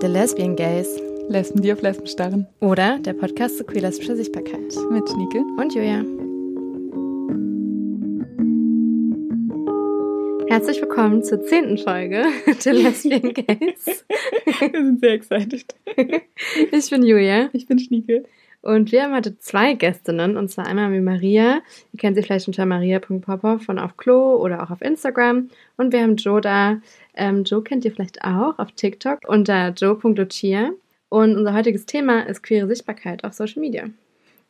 The Lesbian Gays. Lesben, die auf Lesben starren. Oder der Podcast zu queer-lesbischer Sichtbarkeit. Mit Schnieke. Und Julia. Herzlich willkommen zur zehnten Folge der Lesbian Gays. Wir sind sehr excited. Ich bin Julia. Ich bin Schnieke. Und wir haben heute zwei Gästinnen, und zwar einmal wie Maria. Ihr kennt sie vielleicht unter maria.popov von auf Klo oder auch auf Instagram. Und wir haben Joe da. Ähm, Joe kennt ihr vielleicht auch auf TikTok unter joe.lucia. Und unser heutiges Thema ist queere Sichtbarkeit auf Social Media.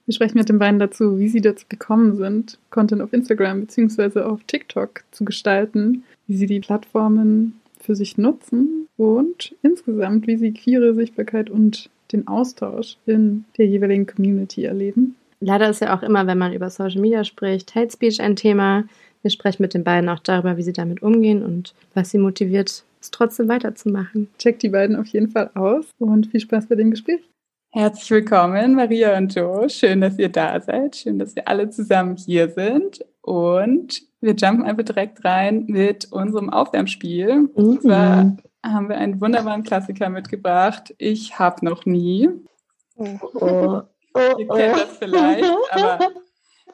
Wir sprechen mit den beiden dazu, wie sie dazu gekommen sind, Content auf Instagram bzw. auf TikTok zu gestalten, wie sie die Plattformen für sich nutzen und insgesamt, wie sie queere Sichtbarkeit und den Austausch in der jeweiligen Community erleben. Leider ist ja auch immer, wenn man über Social Media spricht, Hate Speech ein Thema. Wir sprechen mit den beiden auch darüber, wie sie damit umgehen und was sie motiviert, es trotzdem weiterzumachen. Checkt die beiden auf jeden Fall aus und viel Spaß bei dem Gespräch. Herzlich willkommen, Maria und Joe. Schön, dass ihr da seid. Schön, dass wir alle zusammen hier sind. Und wir jumpen einfach direkt rein mit unserem Aufwärmspiel. Mhm. Und zwar haben wir einen wunderbaren Klassiker mitgebracht. Ich habe noch nie. Oh, oh, oh, Ihr kennt das vielleicht, aber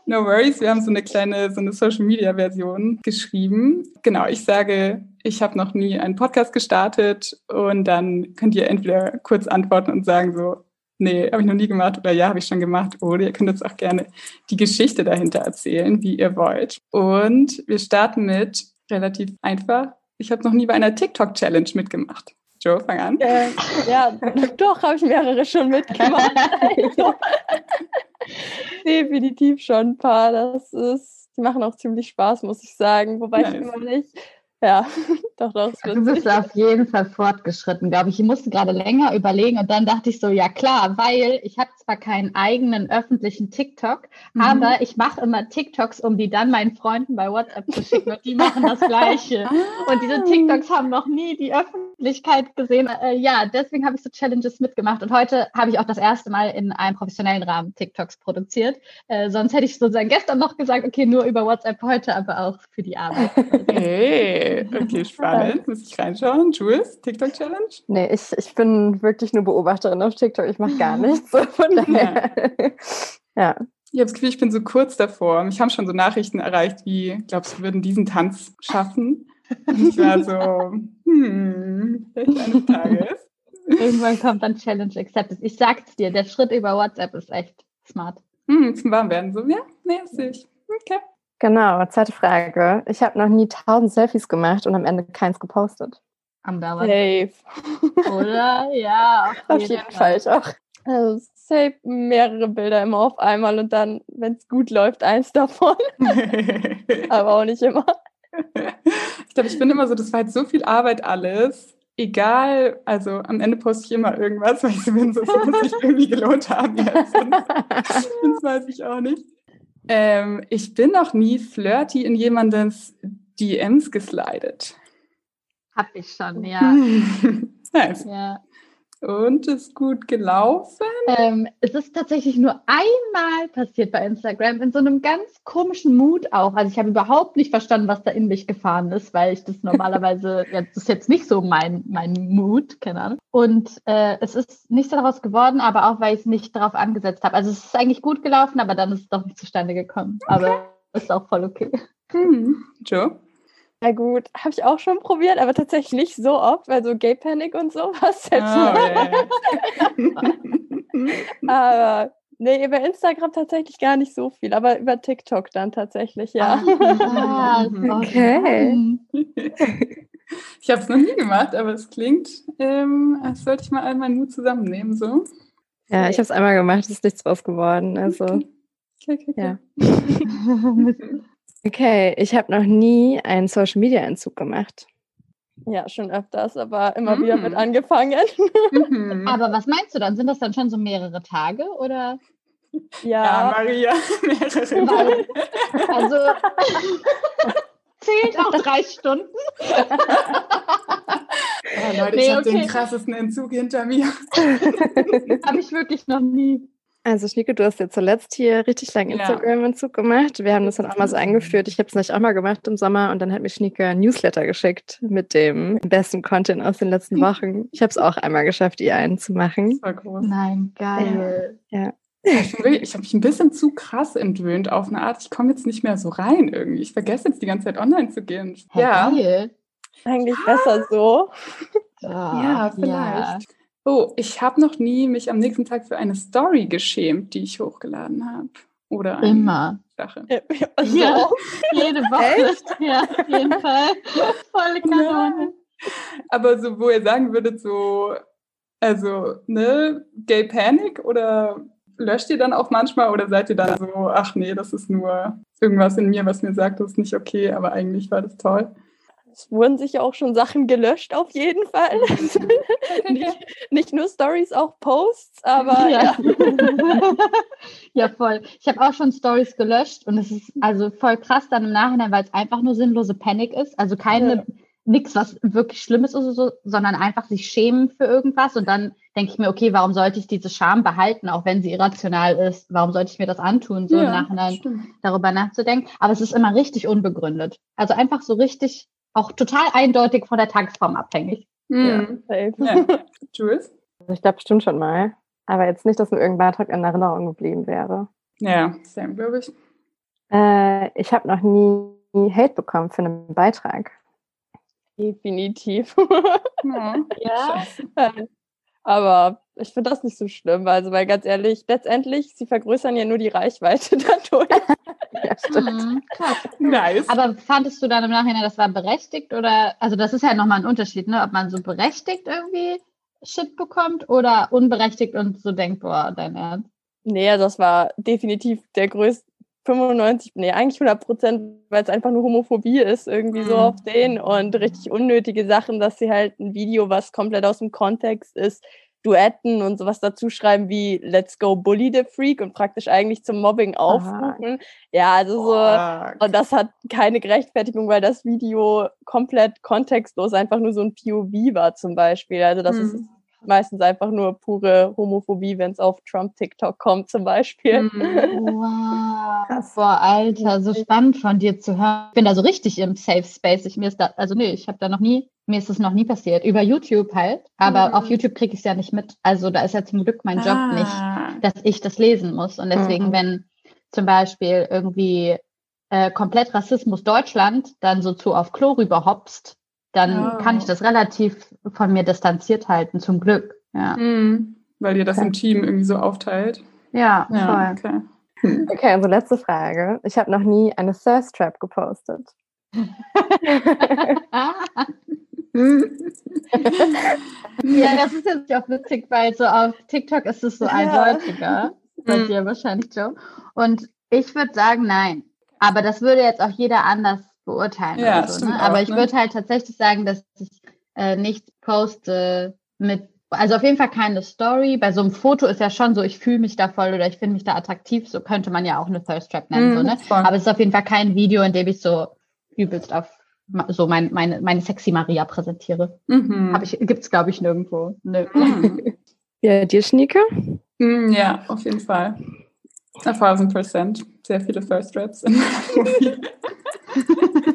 no worries. Wir haben so eine kleine, so eine Social Media Version geschrieben. Genau, ich sage, ich habe noch nie einen Podcast gestartet und dann könnt ihr entweder kurz antworten und sagen so, nee, habe ich noch nie gemacht oder ja, habe ich schon gemacht. Oder ihr könnt uns auch gerne die Geschichte dahinter erzählen, wie ihr wollt. Und wir starten mit relativ einfach ich habe noch nie bei einer TikTok-Challenge mitgemacht. Joe, fang an. Äh, ja, doch, habe ich mehrere schon mitgemacht. also, definitiv schon ein paar. Das ist, die machen auch ziemlich Spaß, muss ich sagen. Wobei nice. ich immer nicht ja, doch, doch. Du bist auf jeden Fall fortgeschritten, glaube ich. Ich musste gerade länger überlegen und dann dachte ich so, ja klar, weil ich habe zwar keinen eigenen öffentlichen TikTok, mhm. aber ich mache immer TikToks, um die dann meinen Freunden bei WhatsApp zu schicken und die machen das Gleiche. und diese TikToks haben noch nie die Öffentlichkeit gesehen. Äh, ja, deswegen habe ich so Challenges mitgemacht und heute habe ich auch das erste Mal in einem professionellen Rahmen TikToks produziert. Äh, sonst hätte ich sozusagen gestern noch gesagt, okay, nur über WhatsApp heute, aber auch für die Arbeit. Hey. Okay, spannend. Muss ich reinschauen? Jules, TikTok-Challenge? Nee, ich, ich bin wirklich nur Beobachterin auf TikTok. Ich mache gar nichts. von daher. ja. Ich habe das Gefühl, ich bin so kurz davor. Mich haben schon so Nachrichten erreicht, wie, glaubst du, würden diesen Tanz schaffen? Und ich war so, hm, vielleicht eines Tages. Irgendwann kommt dann Challenge Accepted. Ich sag's dir, der Schritt über WhatsApp ist echt smart. Hm, zum Warmwerden so, ja, nee, sehe ich. Okay. Genau, zweite Frage. Ich habe noch nie tausend Selfies gemacht und am Ende keins gepostet. Amberland. Safe. Oder? Ja, auf, auf jeden, Fall. Fall auch. Also safe mehrere Bilder immer auf einmal und dann, wenn es gut läuft, eins davon. Aber auch nicht immer. Ich glaube, ich bin immer so, das war jetzt so viel Arbeit alles. Egal, also am Ende poste ich immer irgendwas, weil ich so bin, so, es muss sich irgendwie gelohnt haben jetzt. das weiß ich auch nicht. Ähm, ich bin noch nie flirty in jemandens DMs geslidet. Hab ich schon, ja. nice. Ja. Und ist gut gelaufen? Ähm, es ist tatsächlich nur einmal passiert bei Instagram, in so einem ganz komischen Mut auch. Also ich habe überhaupt nicht verstanden, was da in mich gefahren ist, weil ich das normalerweise, ja, das ist jetzt nicht so mein, mein Mut, keine Ahnung. Und äh, es ist nichts daraus geworden, aber auch, weil ich es nicht darauf angesetzt habe. Also es ist eigentlich gut gelaufen, aber dann ist es doch nicht zustande gekommen. Okay. Aber ist auch voll okay. Hm. Joe? Ja gut, habe ich auch schon probiert, aber tatsächlich nicht so oft, weil so Gay Panic und sowas. Oh, aber nee, über Instagram tatsächlich gar nicht so viel, aber über TikTok dann tatsächlich, ja. Ah, okay. Ich habe es noch nie gemacht, aber es klingt, ähm, als sollte ich mal all meinen Mut zusammennehmen, so. Ja, ich habe es einmal gemacht, es ist nichts draus geworden, also. Okay, okay, okay. Ja. Okay, ich habe noch nie einen Social Media Entzug gemacht. Ja, schon öfters, aber immer mm. wieder mit angefangen. Mhm. Aber was meinst du dann? Sind das dann schon so mehrere Tage oder? Ja, ja Maria, mehrere Tage. Also zählt auch drei Stunden. Ja, Leute, nee, ich habe okay. den krassesten Entzug hinter mir. habe ich wirklich noch nie. Also Schnieke, du hast ja zuletzt hier richtig lang Instagram-Entzug gemacht. Wir haben das dann auch mal so eingeführt. Ich habe es nicht auch mal gemacht im Sommer und dann hat mir Schnieke ein Newsletter geschickt mit dem besten Content aus den letzten Wochen. Ich habe es auch einmal geschafft, ihr einen zu machen. Das war groß. Nein, geil. Ja. Ich habe mich ein bisschen zu krass entwöhnt auf eine Art. Ich komme jetzt nicht mehr so rein irgendwie. Ich vergesse jetzt die ganze Zeit online zu gehen. Ja. Eigentlich besser so. Ah, ja, vielleicht. Oh, ich habe noch nie mich am nächsten Tag für eine Story geschämt, die ich hochgeladen habe. Oder eine Immer. Sache. Also ja, jede Woche. Echt? Ja, auf jeden Fall. Volle Kanone. Aber so, wo ihr sagen würdet, so, also, ne, Gay Panic oder löscht ihr dann auch manchmal oder seid ihr dann so, ach nee, das ist nur irgendwas in mir, was mir sagt, das ist nicht okay, aber eigentlich war das toll? Es wurden sicher auch schon Sachen gelöscht, auf jeden Fall. nicht, nicht, nur Stories, auch Posts, aber. Ja, ja. ja voll. Ich habe auch schon Stories gelöscht und es ist also voll krass dann im Nachhinein, weil es einfach nur sinnlose Panik ist. Also keine, ja. nichts, was wirklich Schlimmes ist, so, sondern einfach sich schämen für irgendwas. Und dann denke ich mir, okay, warum sollte ich diese Scham behalten, auch wenn sie irrational ist? Warum sollte ich mir das antun, so im Nachhinein stimmt. darüber nachzudenken? Aber es ist immer richtig unbegründet. Also einfach so richtig auch total eindeutig von der Tagesform abhängig. Mhm. Ja. ja. Jules? Also ich glaube bestimmt schon mal. Aber jetzt nicht, dass mir irgendein Beitrag in Erinnerung geblieben wäre. Ja, same, glaube ich. Äh, ich habe noch nie Hate bekommen für einen Beitrag. Definitiv. ja. ja. Aber ich finde das nicht so schlimm. Also, weil ganz ehrlich, letztendlich, sie vergrößern ja nur die Reichweite dadurch. ja, stimmt. Mhm, nice. Aber fandest du dann im Nachhinein, das war berechtigt oder, also das ist ja nochmal ein Unterschied, ne? Ob man so berechtigt irgendwie Shit bekommt oder unberechtigt und so denkt, boah, dein Ernst. Nee, also das war definitiv der größte, 95, nee, eigentlich 100 Prozent, weil es einfach nur Homophobie ist, irgendwie mhm. so auf den und richtig unnötige Sachen, dass sie halt ein Video, was komplett aus dem Kontext ist, Duetten und sowas dazu schreiben wie Let's go bully the freak und praktisch eigentlich zum Mobbing aufrufen. Ja, also so, und das hat keine Gerechtfertigung, weil das Video komplett kontextlos einfach nur so ein POV war zum Beispiel. Also das hm. ist meistens einfach nur pure Homophobie, wenn es auf Trump-TikTok kommt zum Beispiel. Mhm. Wow. Krass. Boah, Alter, so spannend von dir zu hören. Ich bin da so richtig im Safe Space. Ich mir ist da, also nee, ich habe da noch nie, mir ist das noch nie passiert. Über YouTube halt, aber mhm. auf YouTube kriege ich es ja nicht mit. Also da ist ja zum Glück mein Job ah. nicht, dass ich das lesen muss. Und deswegen, mhm. wenn zum Beispiel irgendwie äh, komplett Rassismus Deutschland dann so zu auf Klo rüberhopst, dann oh. kann ich das relativ von mir distanziert halten, zum Glück. Ja. Mhm. Weil ihr das okay. im Team irgendwie so aufteilt. Ja, ja voll. Okay. Okay, unsere letzte Frage. Ich habe noch nie eine Thirst Trap gepostet. ja, das ist jetzt auch witzig, weil so auf TikTok ist es so eindeutiger. Bei dir wahrscheinlich, Joe. Und ich würde sagen, nein. Aber das würde jetzt auch jeder anders beurteilen. Ja, so, ne? Aber auch, ich ne? würde halt tatsächlich sagen, dass ich äh, nichts poste mit, also auf jeden Fall keine Story. Bei so einem Foto ist ja schon so, ich fühle mich da voll oder ich finde mich da attraktiv. So könnte man ja auch eine Thirst Trap nennen. Mm, so, ne? Aber es ist auf jeden Fall kein Video, in dem ich so übelst auf so mein, meine, meine sexy Maria präsentiere. Mhm. Habe ich, gibt's glaube ich nirgendwo. Nö. Mhm. Ja, dir Schnieke? Mm, ja, auf jeden Fall. A thousand percent. Sehr viele First Raps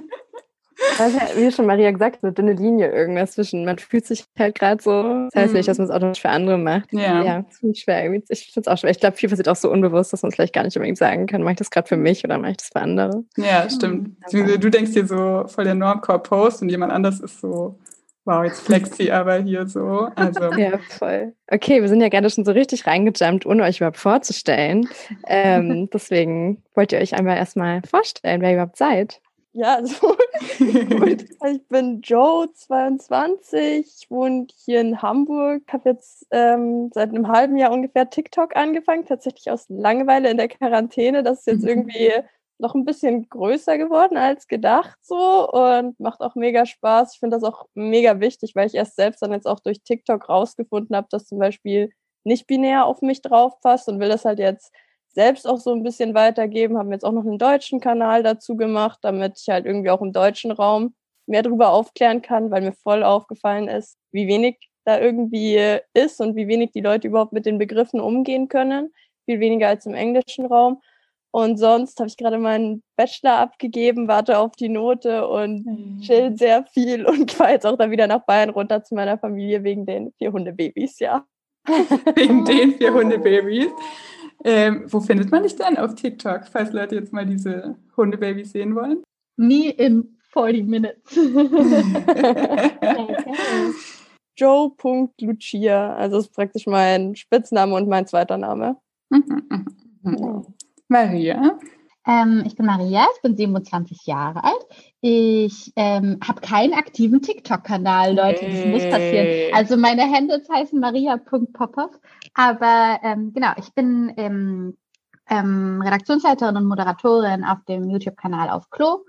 ja, wie schon Maria gesagt, eine dünne Linie irgendwas zwischen. Man fühlt sich halt gerade so. Das heißt nicht, dass man es auch nicht für andere macht. Ja. Ja, ziemlich schwer. Ich finde es auch schwer. Ich glaube, viel passiert auch so unbewusst, dass man es vielleicht gar nicht unbedingt sagen kann. Mache ich das gerade für mich oder mache ich das für andere? Ja, stimmt. Mhm. Du denkst dir so voll der Normcore-Post und jemand anders ist so, wow, jetzt flext sie aber hier so. Also. Ja, voll. Okay, wir sind ja gerade schon so richtig reingejumpt, ohne euch überhaupt vorzustellen. Ähm, deswegen wollt ihr euch einmal erstmal vorstellen, wer ihr überhaupt seid. Ja, also, ich bin Joe, 22, wohne hier in Hamburg, habe jetzt ähm, seit einem halben Jahr ungefähr TikTok angefangen, tatsächlich aus Langeweile in der Quarantäne. Das ist jetzt mhm. irgendwie noch ein bisschen größer geworden als gedacht so und macht auch mega Spaß. Ich finde das auch mega wichtig, weil ich erst selbst dann jetzt auch durch TikTok rausgefunden habe, dass zum Beispiel nicht binär auf mich drauf passt und will das halt jetzt selbst auch so ein bisschen weitergeben. Haben jetzt auch noch einen deutschen Kanal dazu gemacht, damit ich halt irgendwie auch im deutschen Raum mehr darüber aufklären kann, weil mir voll aufgefallen ist, wie wenig da irgendwie ist und wie wenig die Leute überhaupt mit den Begriffen umgehen können viel weniger als im englischen Raum. Und sonst habe ich gerade meinen Bachelor abgegeben, warte auf die Note und mhm. chill sehr viel und fahre jetzt auch dann wieder nach Bayern runter zu meiner Familie wegen den vier Hundebabys, ja. wegen den vier Hundebabys. Ähm, wo findet man dich denn auf TikTok, falls Leute jetzt mal diese Hundebabys sehen wollen? Me in 40 Minutes. Joe.lucia, also ist praktisch mein Spitzname und mein zweiter Name. Mhm, mhm, mhm. Maria? Ähm, ich bin Maria, ich bin 27 Jahre alt. Ich ähm, habe keinen aktiven TikTok-Kanal, Leute. Das muss passieren. Also meine Handles heißen maria.popov. Aber ähm, genau, ich bin ähm, ähm, Redaktionsleiterin und Moderatorin auf dem YouTube-Kanal auf Klo.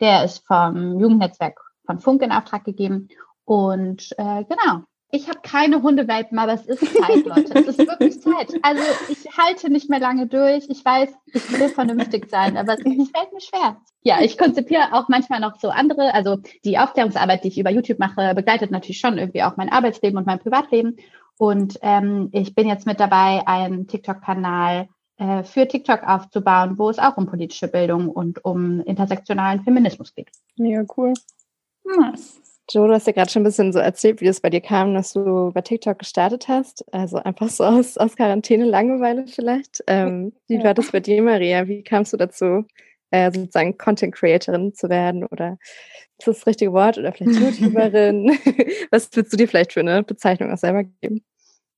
Der ist vom Jugendnetzwerk von Funk in Auftrag gegeben. Und äh, genau, ich habe keine Hundewelpen, aber es ist Zeit, Leute. Es ist wirklich Zeit. Also ich halte nicht mehr lange durch. Ich weiß, ich will vernünftig sein, aber es, fällt mir schwer. Ja, ich konzipiere auch manchmal noch so andere, also die Aufklärungsarbeit, die ich über YouTube mache, begleitet natürlich schon irgendwie auch mein Arbeitsleben und mein Privatleben. Und ähm, ich bin jetzt mit dabei, einen TikTok-Kanal äh, für TikTok aufzubauen, wo es auch um politische Bildung und um intersektionalen Feminismus geht. Mega cool. Nice. Joe, du hast ja gerade schon ein bisschen so erzählt, wie es bei dir kam, dass du bei TikTok gestartet hast. Also einfach so aus, aus Quarantäne, Langeweile vielleicht. Ähm, wie ja. war das bei dir, Maria? Wie kamst du dazu, äh, sozusagen Content Creatorin zu werden? Oder ist das das richtige Wort? Oder vielleicht YouTuberin? Was würdest du dir vielleicht für eine Bezeichnung auch selber geben?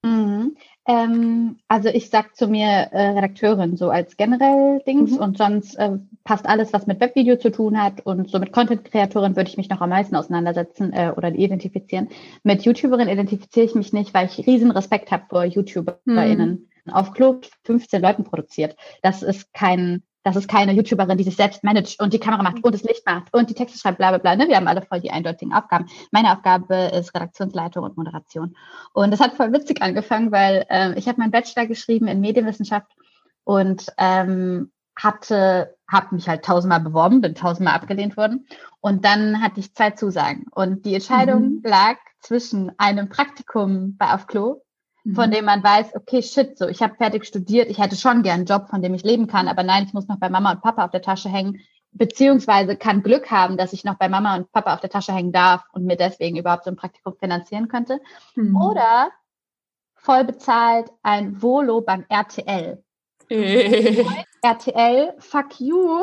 Mhm. Ähm, also ich sag zu mir äh, Redakteurin so als generell Dings mhm. und sonst äh, passt alles, was mit Webvideo zu tun hat und so mit Content-Kreatorin würde ich mich noch am meisten auseinandersetzen äh, oder identifizieren. Mit YouTuberin identifiziere ich mich nicht, weil ich riesen Respekt habe vor YouTuberInnen. Mhm. Auf Klo 15 Leuten produziert. Das ist kein das ist keine YouTuberin, die sich selbst managt und die Kamera macht und das Licht macht und die Texte schreibt, bla bla bla. Ne? Wir haben alle voll die eindeutigen Aufgaben. Meine Aufgabe ist Redaktionsleitung und Moderation. Und das hat voll witzig angefangen, weil äh, ich habe meinen Bachelor geschrieben in Medienwissenschaft und ähm, hatte, habe mich halt tausendmal beworben, bin tausendmal abgelehnt worden. Und dann hatte ich zwei Zusagen. Und die Entscheidung mhm. lag zwischen einem Praktikum bei Auf Klo von mhm. dem man weiß, okay, shit, so, ich habe fertig studiert, ich hätte schon gern einen Job, von dem ich leben kann, aber nein, ich muss noch bei Mama und Papa auf der Tasche hängen, beziehungsweise kann Glück haben, dass ich noch bei Mama und Papa auf der Tasche hängen darf und mir deswegen überhaupt so ein Praktikum finanzieren könnte. Mhm. Oder voll bezahlt ein Volo beim RTL. RTL, fuck you,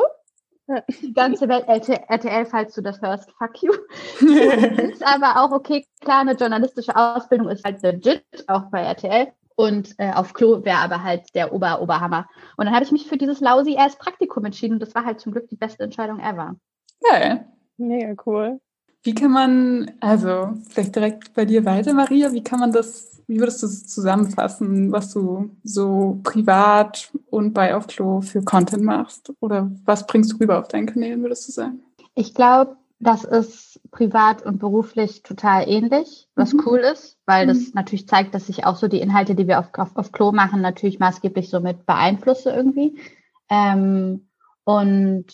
die ganze Welt, RTL, falls du das hörst, fuck you. ist aber auch okay, klar, eine journalistische Ausbildung ist halt legit, auch bei RTL. Und äh, auf Klo wäre aber halt der Ober-Oberhammer. Und dann habe ich mich für dieses lousy ass Praktikum entschieden und das war halt zum Glück die beste Entscheidung ever. Geil. Mega cool. Wie kann man, also vielleicht direkt bei dir weiter, Maria, wie kann man das, wie würdest du es zusammenfassen, was du so privat und bei Auf Klo für Content machst? Oder was bringst du rüber auf deinen Kanälen, würdest du sagen? Ich glaube, das ist privat und beruflich total ähnlich, was mhm. cool ist, weil mhm. das natürlich zeigt, dass ich auch so die Inhalte, die wir auf, auf, auf Klo machen, natürlich maßgeblich so mit beeinflusse irgendwie. Ähm, und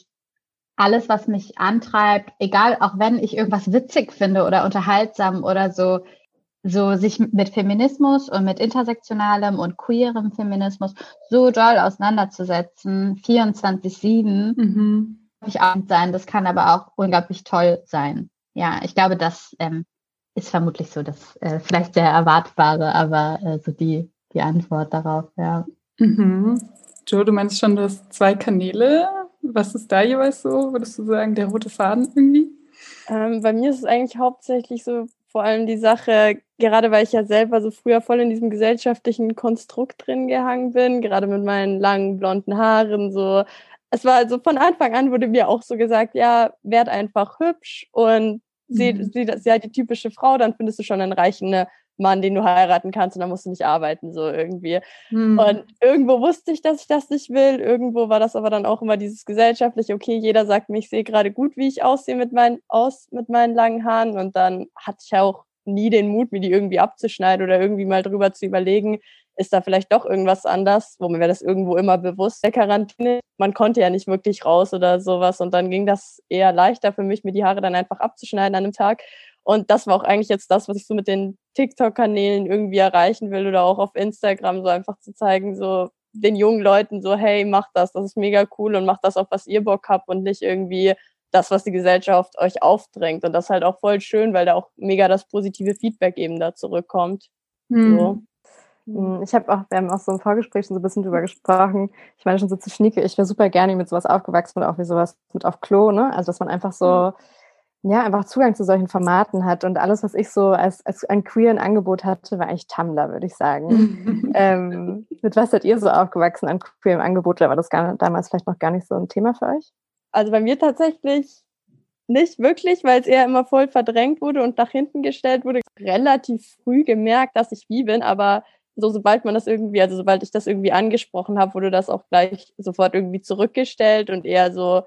alles, was mich antreibt, egal, auch wenn ich irgendwas witzig finde oder unterhaltsam oder so, so sich mit Feminismus und mit intersektionalem und queerem Feminismus so doll auseinanderzusetzen, 24-7, mhm. ich Abend sein, das kann aber auch unglaublich toll sein. Ja, ich glaube, das ähm, ist vermutlich so das äh, vielleicht sehr erwartbare, aber äh, so die, die Antwort darauf, ja. Mhm. Joe, du meinst schon, du hast zwei Kanäle was ist da jeweils so, würdest du sagen, der rote Faden irgendwie? Ähm, bei mir ist es eigentlich hauptsächlich so vor allem die Sache, gerade weil ich ja selber so früher voll in diesem gesellschaftlichen Konstrukt drin gehangen bin, gerade mit meinen langen blonden Haaren, so. Es war also von Anfang an wurde mir auch so gesagt, ja, werd einfach hübsch und sieh, mhm. sieh, ja die typische Frau, dann findest du schon einen reichen ne, Mann, den du heiraten kannst und dann musst du nicht arbeiten, so irgendwie. Hm. Und irgendwo wusste ich, dass ich das nicht will. Irgendwo war das aber dann auch immer dieses gesellschaftliche, okay, jeder sagt mir, ich sehe gerade gut, wie ich aussehe mit meinen, aus, mit meinen langen Haaren. Und dann hatte ich auch nie den Mut, mir die irgendwie abzuschneiden oder irgendwie mal drüber zu überlegen, ist da vielleicht doch irgendwas anders, wo mir wäre das irgendwo immer bewusst, der Quarantäne. Man konnte ja nicht wirklich raus oder sowas und dann ging das eher leichter für mich, mir die Haare dann einfach abzuschneiden an einem Tag. Und das war auch eigentlich jetzt das, was ich so mit den TikTok-Kanälen irgendwie erreichen will oder auch auf Instagram so einfach zu zeigen, so den jungen Leuten so, hey, macht das, das ist mega cool und macht das, auf was ihr Bock habt und nicht irgendwie das, was die Gesellschaft euch aufdrängt. Und das ist halt auch voll schön, weil da auch mega das positive Feedback eben da zurückkommt. Mhm. So. Hm, ich habe auch, wir haben auch so im Vorgespräch schon so ein bisschen drüber gesprochen. Ich meine schon so zu Schnieke, ich wäre super gerne mit sowas aufgewachsen und auch wie sowas mit auf Klo, ne? Also dass man einfach so, mhm. ja, einfach Zugang zu solchen Formaten hat. Und alles, was ich so als, als ein queeren Angebot hatte, war eigentlich Tumblr, würde ich sagen. ähm, mit was seid ihr so aufgewachsen an queerem Angebot? Oder war das gar, damals vielleicht noch gar nicht so ein Thema für euch? Also bei mir tatsächlich nicht wirklich, weil es eher immer voll verdrängt wurde und nach hinten gestellt wurde. Relativ früh gemerkt, dass ich wie bin, aber so sobald man das irgendwie, also sobald ich das irgendwie angesprochen habe, wurde das auch gleich sofort irgendwie zurückgestellt und eher so,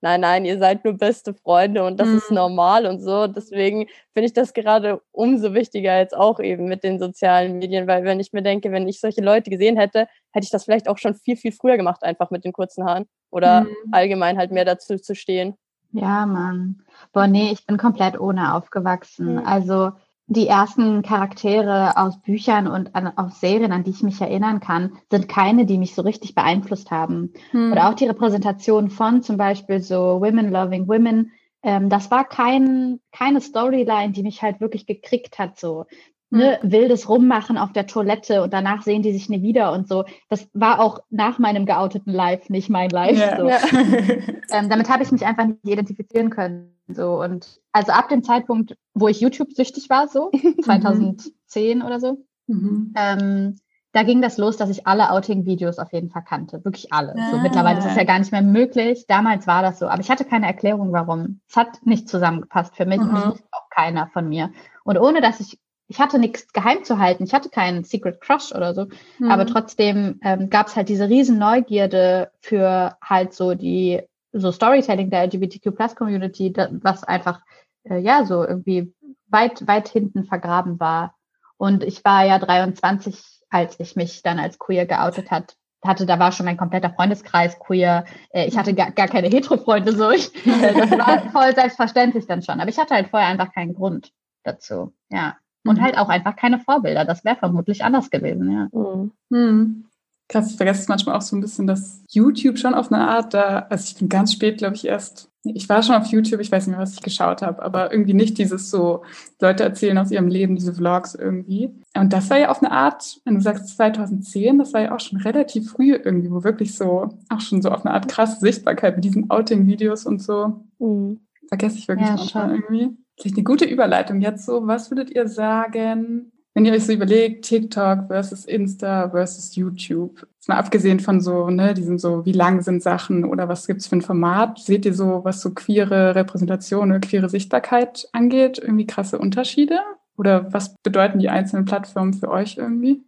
nein, nein, ihr seid nur beste Freunde und das mhm. ist normal und so. Deswegen finde ich das gerade umso wichtiger jetzt auch eben mit den sozialen Medien, weil wenn ich mir denke, wenn ich solche Leute gesehen hätte, hätte ich das vielleicht auch schon viel, viel früher gemacht, einfach mit den kurzen Haaren oder mhm. allgemein halt mehr dazu zu stehen. Ja, Mann. Boah, nee, ich bin komplett ohne aufgewachsen. Mhm. Also die ersten Charaktere aus Büchern und an, aus Serien, an die ich mich erinnern kann, sind keine, die mich so richtig beeinflusst haben. Hm. Oder auch die Repräsentation von zum Beispiel so Women Loving Women. Ähm, das war kein, keine Storyline, die mich halt wirklich gekriegt hat. So ne, hm. wildes Rummachen auf der Toilette und danach sehen die sich nie wieder und so. Das war auch nach meinem geouteten Live nicht mein Live. Yeah. So. Ja. ähm, damit habe ich mich einfach nicht identifizieren können. So und also ab dem Zeitpunkt, wo ich YouTube süchtig war, so 2010 mhm. oder so, mhm. ähm, da ging das los, dass ich alle Outing-Videos auf jeden Fall kannte. Wirklich alle. Ah. So, mittlerweile ist es ja gar nicht mehr möglich. Damals war das so. Aber ich hatte keine Erklärung, warum. Es hat nicht zusammengepasst für mich mhm. und auch keiner von mir. Und ohne dass ich, ich hatte nichts geheim zu halten. Ich hatte keinen Secret Crush oder so. Mhm. Aber trotzdem ähm, gab es halt diese riesen Neugierde für halt so die so Storytelling der LGBTQ Plus Community, was einfach äh, ja so irgendwie weit, weit hinten vergraben war. Und ich war ja 23, als ich mich dann als queer geoutet hat, hatte, da war schon mein kompletter Freundeskreis queer. Äh, ich hatte gar, gar keine Hetero-Freunde so. Ich, äh, das war voll selbstverständlich dann schon. Aber ich hatte halt vorher einfach keinen Grund dazu. Ja. Und mhm. halt auch einfach keine Vorbilder. Das wäre vermutlich anders gewesen, ja. Mhm. Mhm. Krass, ich vergesse es manchmal auch so ein bisschen, dass YouTube schon auf eine Art da, also ich bin ganz spät, glaube ich, erst, ich war schon auf YouTube, ich weiß nicht mehr, was ich geschaut habe, aber irgendwie nicht dieses so, Leute erzählen aus ihrem Leben, diese Vlogs irgendwie. Und das war ja auf eine Art, wenn du sagst 2010, das war ja auch schon relativ früh irgendwie, wo wirklich so, auch schon so auf eine Art krasse Sichtbarkeit mit diesen Outing-Videos und so. Mhm. Vergesse ich wirklich ja, manchmal irgendwie. Vielleicht eine gute Überleitung jetzt so, was würdet ihr sagen, wenn ihr euch so überlegt, TikTok versus Insta versus YouTube, mal abgesehen von so, ne, diesen so, wie lang sind Sachen oder was gibt's für ein Format, seht ihr so, was so queere Repräsentation oder queere Sichtbarkeit angeht, irgendwie krasse Unterschiede? Oder was bedeuten die einzelnen Plattformen für euch irgendwie?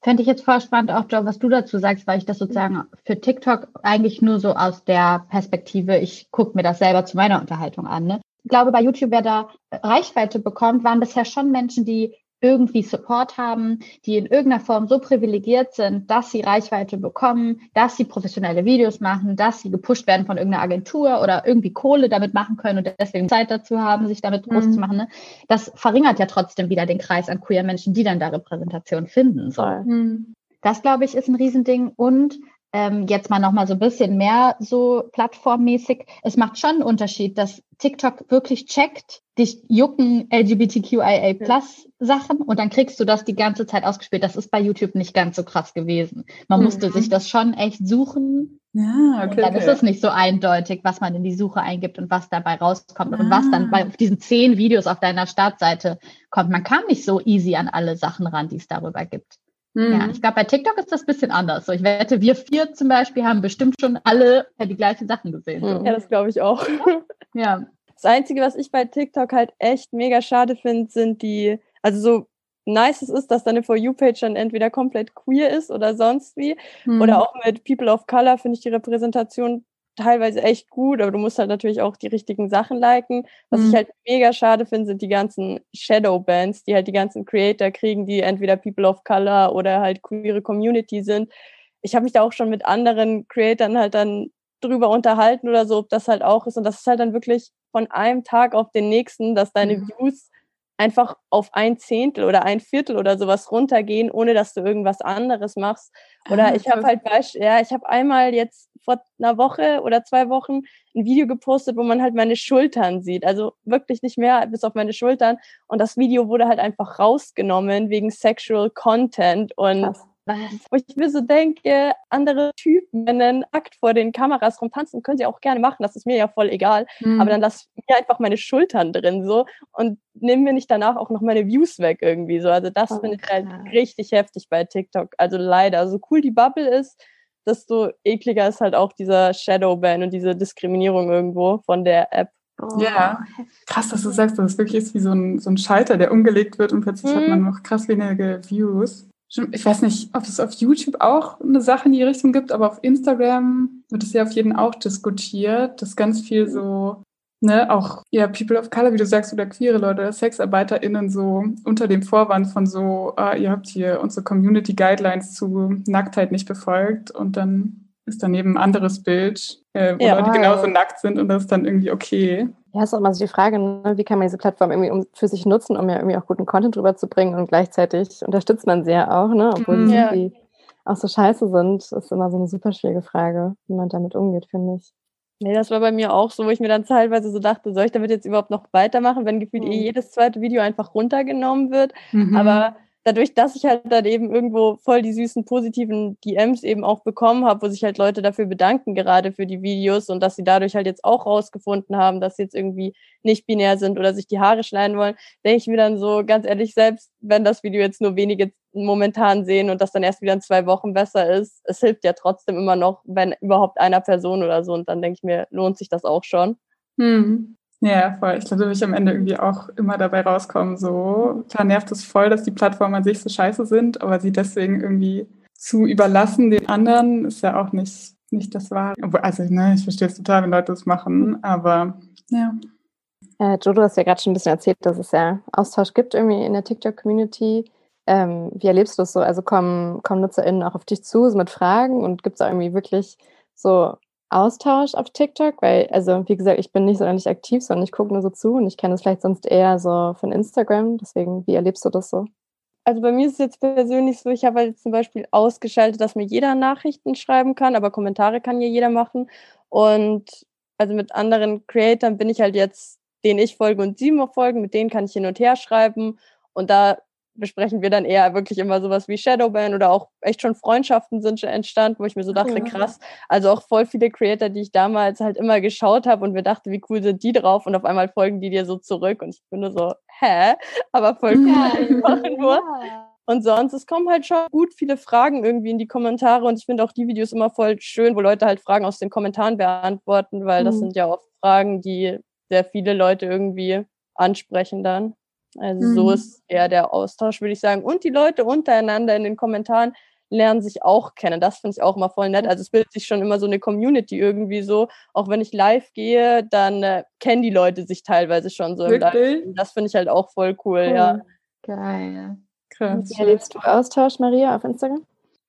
Fände ich jetzt voll spannend, auch Joe, was du dazu sagst, weil ich das sozusagen für TikTok eigentlich nur so aus der Perspektive, ich gucke mir das selber zu meiner Unterhaltung an. Ne? Ich glaube, bei YouTube, wer da Reichweite bekommt, waren bisher schon Menschen, die irgendwie Support haben, die in irgendeiner Form so privilegiert sind, dass sie Reichweite bekommen, dass sie professionelle Videos machen, dass sie gepusht werden von irgendeiner Agentur oder irgendwie Kohle damit machen können und deswegen Zeit dazu haben, sich damit groß mhm. zu machen. Ne? Das verringert ja trotzdem wieder den Kreis an queer Menschen, die dann da Repräsentation finden sollen. Mhm. Das, glaube ich, ist ein Riesending. Und ähm, jetzt mal noch mal so ein bisschen mehr so plattformmäßig. Es macht schon einen Unterschied, dass TikTok wirklich checkt, dich jucken LGBTQIA Plus Sachen und dann kriegst du das die ganze Zeit ausgespielt. Das ist bei YouTube nicht ganz so krass gewesen. Man mhm. musste sich das schon echt suchen. Ja, okay, und dann okay. ist es nicht so eindeutig, was man in die Suche eingibt und was dabei rauskommt ah. und was dann bei diesen zehn Videos auf deiner Startseite kommt. Man kam nicht so easy an alle Sachen ran, die es darüber gibt. Mhm. Ja, ich glaube, bei TikTok ist das ein bisschen anders. So, ich wette, wir vier zum Beispiel haben bestimmt schon alle die gleichen Sachen gesehen. So. Ja, das glaube ich auch. ja. Das Einzige, was ich bei TikTok halt echt mega schade finde, sind die, also so nice es ist, dass deine For You-Page dann entweder komplett queer ist oder sonst wie. Mhm. Oder auch mit People of Color finde ich die Repräsentation teilweise echt gut, aber du musst halt natürlich auch die richtigen Sachen liken. Was mhm. ich halt mega schade finde, sind die ganzen Shadow-Bands, die halt die ganzen Creator kriegen, die entweder People of Color oder halt queere Community sind. Ich habe mich da auch schon mit anderen Creatoren halt dann drüber unterhalten oder so, ob das halt auch ist. Und das ist halt dann wirklich von einem Tag auf den nächsten, dass deine mhm. Views einfach auf ein Zehntel oder ein Viertel oder sowas runtergehen, ohne dass du irgendwas anderes machst. Oder ah, ich habe halt, ja, ich habe einmal jetzt vor einer Woche oder zwei Wochen ein Video gepostet, wo man halt meine Schultern sieht. Also wirklich nicht mehr bis auf meine Schultern. Und das Video wurde halt einfach rausgenommen wegen Sexual Content. Und Krass. Wo ich mir so denke, andere Typen, wenn einen Akt vor den Kameras rumtanzen, können sie auch gerne machen, das ist mir ja voll egal. Mhm. Aber dann lass mir einfach meine Schultern drin so und nimm mir nicht danach auch noch meine Views weg irgendwie so. Also das oh, finde ich halt richtig heftig bei TikTok. Also leider, so cool die Bubble ist, desto ekliger ist halt auch dieser Shadowban und diese Diskriminierung irgendwo von der App. Oh, ja, krass, dass du sagst, dass es wirklich ist wie so ein, so ein Schalter, der umgelegt wird und plötzlich mhm. hat man noch krass wenige Views ich weiß nicht, ob es auf YouTube auch eine Sache in die Richtung gibt, aber auf Instagram wird es ja auf jeden auch diskutiert, dass ganz viel so, ne, auch ja, People of Color, wie du sagst, oder queere Leute, oder SexarbeiterInnen so unter dem Vorwand von so, ah, ihr habt hier unsere Community Guidelines zu Nacktheit nicht befolgt und dann ist daneben ein anderes Bild, äh, wo ja, Leute genauso ja. nackt sind und das ist dann irgendwie okay. Ja, ist auch immer so die Frage, ne? wie kann man diese Plattform irgendwie um, für sich nutzen, um ja irgendwie auch guten Content drüber zu bringen und gleichzeitig unterstützt man sie ja auch, ne? obwohl mhm, die ja. irgendwie auch so scheiße sind, ist immer so eine super schwierige Frage, wie man damit umgeht, finde ich. Nee, das war bei mir auch so, wo ich mir dann teilweise so dachte, soll ich damit jetzt überhaupt noch weitermachen, wenn gefühlt eh mhm. eh jedes zweite Video einfach runtergenommen wird. Mhm. Aber dadurch, dass ich halt dann eben irgendwo voll die süßen positiven DMs eben auch bekommen habe, wo sich halt Leute dafür bedanken, gerade für die Videos und dass sie dadurch halt jetzt auch rausgefunden haben, dass sie jetzt irgendwie nicht binär sind oder sich die Haare schneiden wollen, denke ich mir dann so ganz ehrlich, selbst wenn das Video jetzt nur wenige momentan sehen und das dann erst wieder in zwei Wochen besser ist, es hilft ja trotzdem immer noch, wenn überhaupt einer Person oder so und dann denke ich mir, lohnt sich das auch schon. Hm. Ja, voll. Ich glaube, da will ich am Ende irgendwie auch immer dabei rauskommen. So, klar nervt es voll, dass die Plattformen an sich so scheiße sind, aber sie deswegen irgendwie zu überlassen den anderen, ist ja auch nicht, nicht das Wahre. Also, ne, ich verstehe es total, wenn Leute das machen, aber ja. Äh, Joe, du hast ja gerade schon ein bisschen erzählt, dass es ja Austausch gibt irgendwie in der TikTok-Community. Ähm, wie erlebst du es so? Also kommen, kommen NutzerInnen auch auf dich zu so mit Fragen und gibt es irgendwie wirklich so Austausch auf TikTok, weil, also wie gesagt, ich bin nicht so nicht aktiv, sondern ich gucke nur so zu und ich kenne es vielleicht sonst eher so von Instagram. Deswegen, wie erlebst du das so? Also bei mir ist es jetzt persönlich so, ich habe halt zum Beispiel ausgeschaltet, dass mir jeder Nachrichten schreiben kann, aber Kommentare kann ja jeder machen. Und also mit anderen Creatoren bin ich halt jetzt, denen ich folge und sie mir folgen, mit denen kann ich hin und her schreiben. Und da besprechen wir dann eher wirklich immer sowas wie Shadowban oder auch echt schon Freundschaften sind schon entstanden, wo ich mir so dachte, ja. krass, also auch voll viele Creator, die ich damals halt immer geschaut habe und mir dachte, wie cool sind die drauf und auf einmal folgen die dir so zurück und ich bin nur so, hä? Aber voll cool ja. nur. Ja. Und sonst, es kommen halt schon gut viele Fragen irgendwie in die Kommentare und ich finde auch die Videos immer voll schön, wo Leute halt Fragen aus den Kommentaren beantworten, weil mhm. das sind ja oft Fragen, die sehr viele Leute irgendwie ansprechen dann. Also mhm. so ist eher der Austausch, würde ich sagen. Und die Leute untereinander in den Kommentaren lernen sich auch kennen. Das finde ich auch immer voll nett. Also es bildet sich schon immer so eine Community irgendwie so. Auch wenn ich live gehe, dann äh, kennen die Leute sich teilweise schon so Wirklich? im Live. Das finde ich halt auch voll cool, cool. ja. Geil. Krass. Wie erlebst du Austausch, Maria, auf Instagram?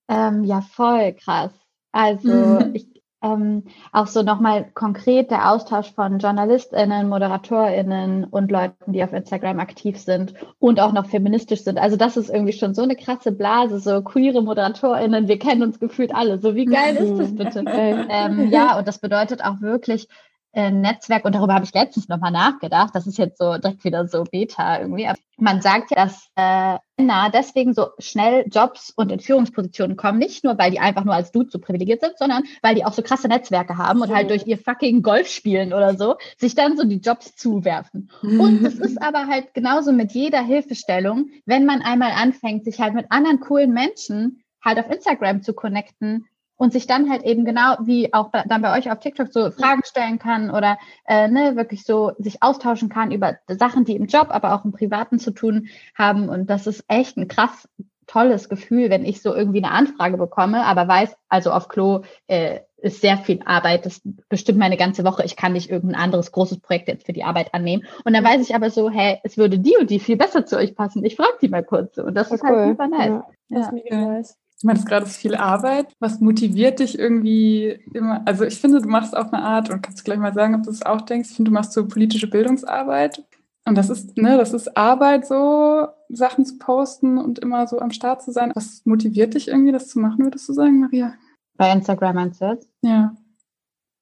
Ähm, ja, voll krass. Also mhm. ich ähm, auch so nochmal konkret der Austausch von JournalistInnen, ModeratorInnen und Leuten, die auf Instagram aktiv sind und auch noch feministisch sind. Also das ist irgendwie schon so eine krasse Blase, so queere ModeratorInnen, wir kennen uns gefühlt alle. So wie geil ist das bitte? ähm, ja, und das bedeutet auch wirklich, Netzwerk, und darüber habe ich letztens nochmal nachgedacht, das ist jetzt so direkt wieder so Beta irgendwie, aber man sagt ja, dass äh, Männer deswegen so schnell Jobs und in Führungspositionen kommen, nicht nur, weil die einfach nur als Dude so privilegiert sind, sondern weil die auch so krasse Netzwerke haben und halt durch ihr fucking Golf spielen oder so, sich dann so die Jobs zuwerfen. Und es ist aber halt genauso mit jeder Hilfestellung, wenn man einmal anfängt, sich halt mit anderen coolen Menschen halt auf Instagram zu connecten, und sich dann halt eben genau wie auch dann bei euch auf TikTok so Fragen stellen kann oder äh, ne, wirklich so sich austauschen kann über Sachen, die im Job, aber auch im Privaten zu tun haben. Und das ist echt ein krass tolles Gefühl, wenn ich so irgendwie eine Anfrage bekomme, aber weiß, also auf Klo äh, ist sehr viel Arbeit, das bestimmt meine ganze Woche, ich kann nicht irgendein anderes großes Projekt jetzt für die Arbeit annehmen. Und dann weiß ich aber so, hey, es würde die und die viel besser zu euch passen. Ich frage die mal kurz. Und das, das ist halt cool. halt super nice. Ja, das ist mega nice. Du meinst gerade, es ist viel Arbeit. Was motiviert dich irgendwie immer? Also ich finde, du machst auf eine Art, und kannst du gleich mal sagen, ob du es auch denkst, ich finde, du machst so politische Bildungsarbeit. Und das ist, ne, das ist Arbeit, so Sachen zu posten und immer so am Start zu sein. Was motiviert dich irgendwie, das zu machen, würdest du sagen, Maria? Bei Instagram meinst du jetzt? Ja.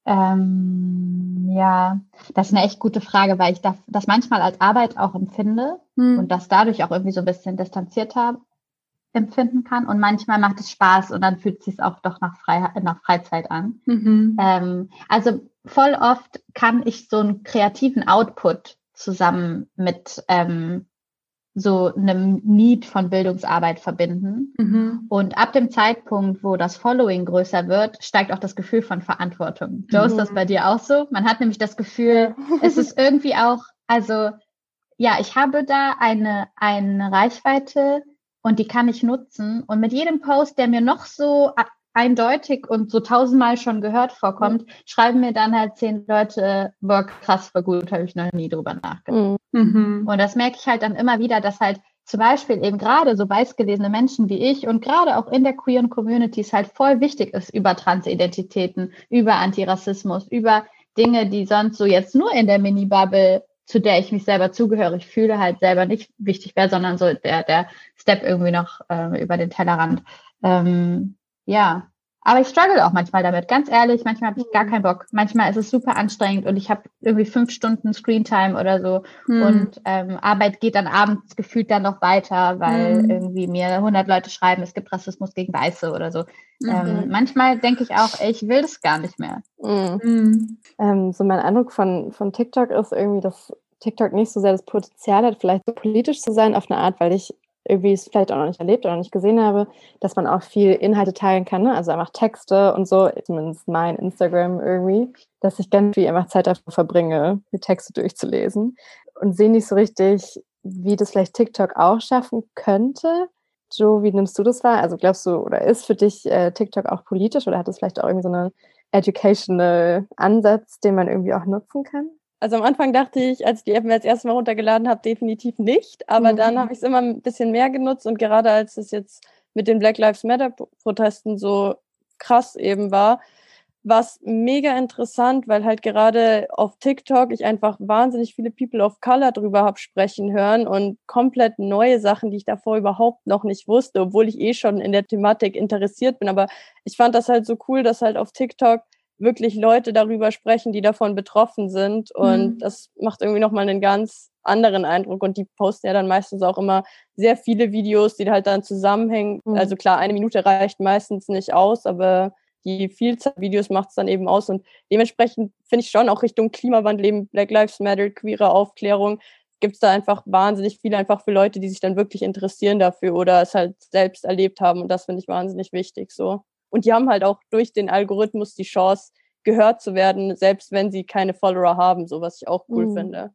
Ähm, ja, das ist eine echt gute Frage, weil ich das, das manchmal als Arbeit auch empfinde hm. und das dadurch auch irgendwie so ein bisschen distanziert habe, empfinden kann. Und manchmal macht es Spaß und dann fühlt es sich auch doch nach, Frei nach Freizeit an. Mhm. Ähm, also voll oft kann ich so einen kreativen Output zusammen mit ähm, so einem Need von Bildungsarbeit verbinden. Mhm. Und ab dem Zeitpunkt, wo das Following größer wird, steigt auch das Gefühl von Verantwortung. Joe, mhm. ist das bei dir auch so? Man hat nämlich das Gefühl, es ist irgendwie auch, also ja, ich habe da eine, eine Reichweite und die kann ich nutzen. Und mit jedem Post, der mir noch so eindeutig und so tausendmal schon gehört vorkommt, mhm. schreiben mir dann halt zehn Leute, boah, krass, war gut, habe ich noch nie drüber nachgedacht. Mhm. Und das merke ich halt dann immer wieder, dass halt zum Beispiel eben gerade so weißgelesene Menschen wie ich und gerade auch in der queeren Community es halt voll wichtig ist über Transidentitäten, über Antirassismus, über Dinge, die sonst so jetzt nur in der Mini-Bubble, zu der ich mich selber zugehörig fühle, halt selber nicht wichtig wäre, sondern so der, der Step irgendwie noch äh, über den Tellerrand. Ähm, ja, aber ich struggle auch manchmal damit, ganz ehrlich. Manchmal habe ich gar mhm. keinen Bock. Manchmal ist es super anstrengend und ich habe irgendwie fünf Stunden Screentime oder so. Hm. Und ähm, Arbeit geht dann abends gefühlt dann noch weiter, weil hm. irgendwie mir 100 Leute schreiben, es gibt Rassismus gegen Weiße oder so. Mhm. Ähm, manchmal denke ich auch, ey, ich will das gar nicht mehr. Mhm. Ähm, so mein Eindruck von, von TikTok ist irgendwie, dass TikTok nicht so sehr das Potenzial hat, vielleicht so politisch zu sein auf eine Art, weil ich irgendwie es vielleicht auch noch nicht erlebt oder nicht gesehen habe, dass man auch viel Inhalte teilen kann, ne? also einfach Texte und so, zumindest mein Instagram irgendwie, dass ich ganz viel einfach Zeit dafür verbringe, die Texte durchzulesen und sehe nicht so richtig, wie das vielleicht TikTok auch schaffen könnte. Joe, wie nimmst du das wahr? Also glaubst du, oder ist für dich äh, TikTok auch politisch oder hat es vielleicht auch irgendwie so einen educational Ansatz, den man irgendwie auch nutzen kann? Also am Anfang dachte ich, als ich die App mir das erste Mal runtergeladen habe, definitiv nicht. Aber mhm. dann habe ich es immer ein bisschen mehr genutzt und gerade als es jetzt mit den Black Lives Matter Protesten so krass eben war, war es mega interessant, weil halt gerade auf TikTok ich einfach wahnsinnig viele People of Color drüber habe sprechen hören und komplett neue Sachen, die ich davor überhaupt noch nicht wusste, obwohl ich eh schon in der Thematik interessiert bin. Aber ich fand das halt so cool, dass halt auf TikTok wirklich Leute darüber sprechen, die davon betroffen sind. Und mhm. das macht irgendwie nochmal einen ganz anderen Eindruck. Und die posten ja dann meistens auch immer sehr viele Videos, die halt dann zusammenhängen. Mhm. Also klar, eine Minute reicht meistens nicht aus, aber die Vielzahl Videos macht es dann eben aus. Und dementsprechend finde ich schon auch Richtung Klimawandel, eben Black Lives Matter, queere Aufklärung, gibt es da einfach wahnsinnig viel einfach für Leute, die sich dann wirklich interessieren dafür oder es halt selbst erlebt haben. Und das finde ich wahnsinnig wichtig so. Und die haben halt auch durch den Algorithmus die Chance, gehört zu werden, selbst wenn sie keine Follower haben, so was ich auch cool mhm. finde.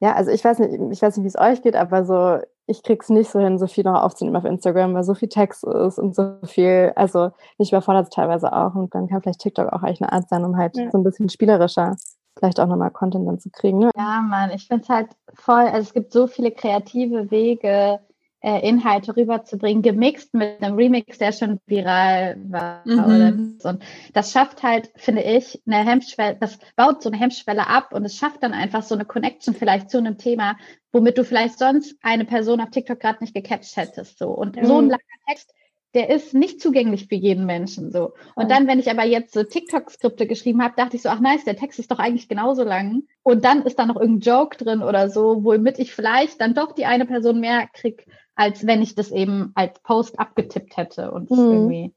Ja, also ich weiß nicht, ich weiß nicht, wie es euch geht, aber so, ich krieg's nicht so hin, so viel noch aufzunehmen auf Instagram, weil so viel Text ist und so viel, also mich überfordert es teilweise auch und dann kann vielleicht TikTok auch eigentlich eine Art sein, um halt ja. so ein bisschen spielerischer vielleicht auch nochmal Content dann zu kriegen. Ne? Ja, Mann, ich finde es halt voll, also es gibt so viele kreative Wege, Inhalte rüberzubringen, gemixt mit einem Remix, der schon viral war. Mhm. Oder, und das schafft halt, finde ich, eine Hemmschwelle, das baut so eine Hemmschwelle ab und es schafft dann einfach so eine Connection vielleicht zu einem Thema, womit du vielleicht sonst eine Person auf TikTok gerade nicht gecatcht hättest. So. Und mhm. so ein langer Text, der ist nicht zugänglich für jeden Menschen so. Und dann, wenn ich aber jetzt so TikTok-Skripte geschrieben habe, dachte ich so, ach nice, der Text ist doch eigentlich genauso lang. Und dann ist da noch irgendein Joke drin oder so, womit ich vielleicht dann doch die eine Person mehr krieg als wenn ich das eben als Post abgetippt hätte und mhm. irgendwie.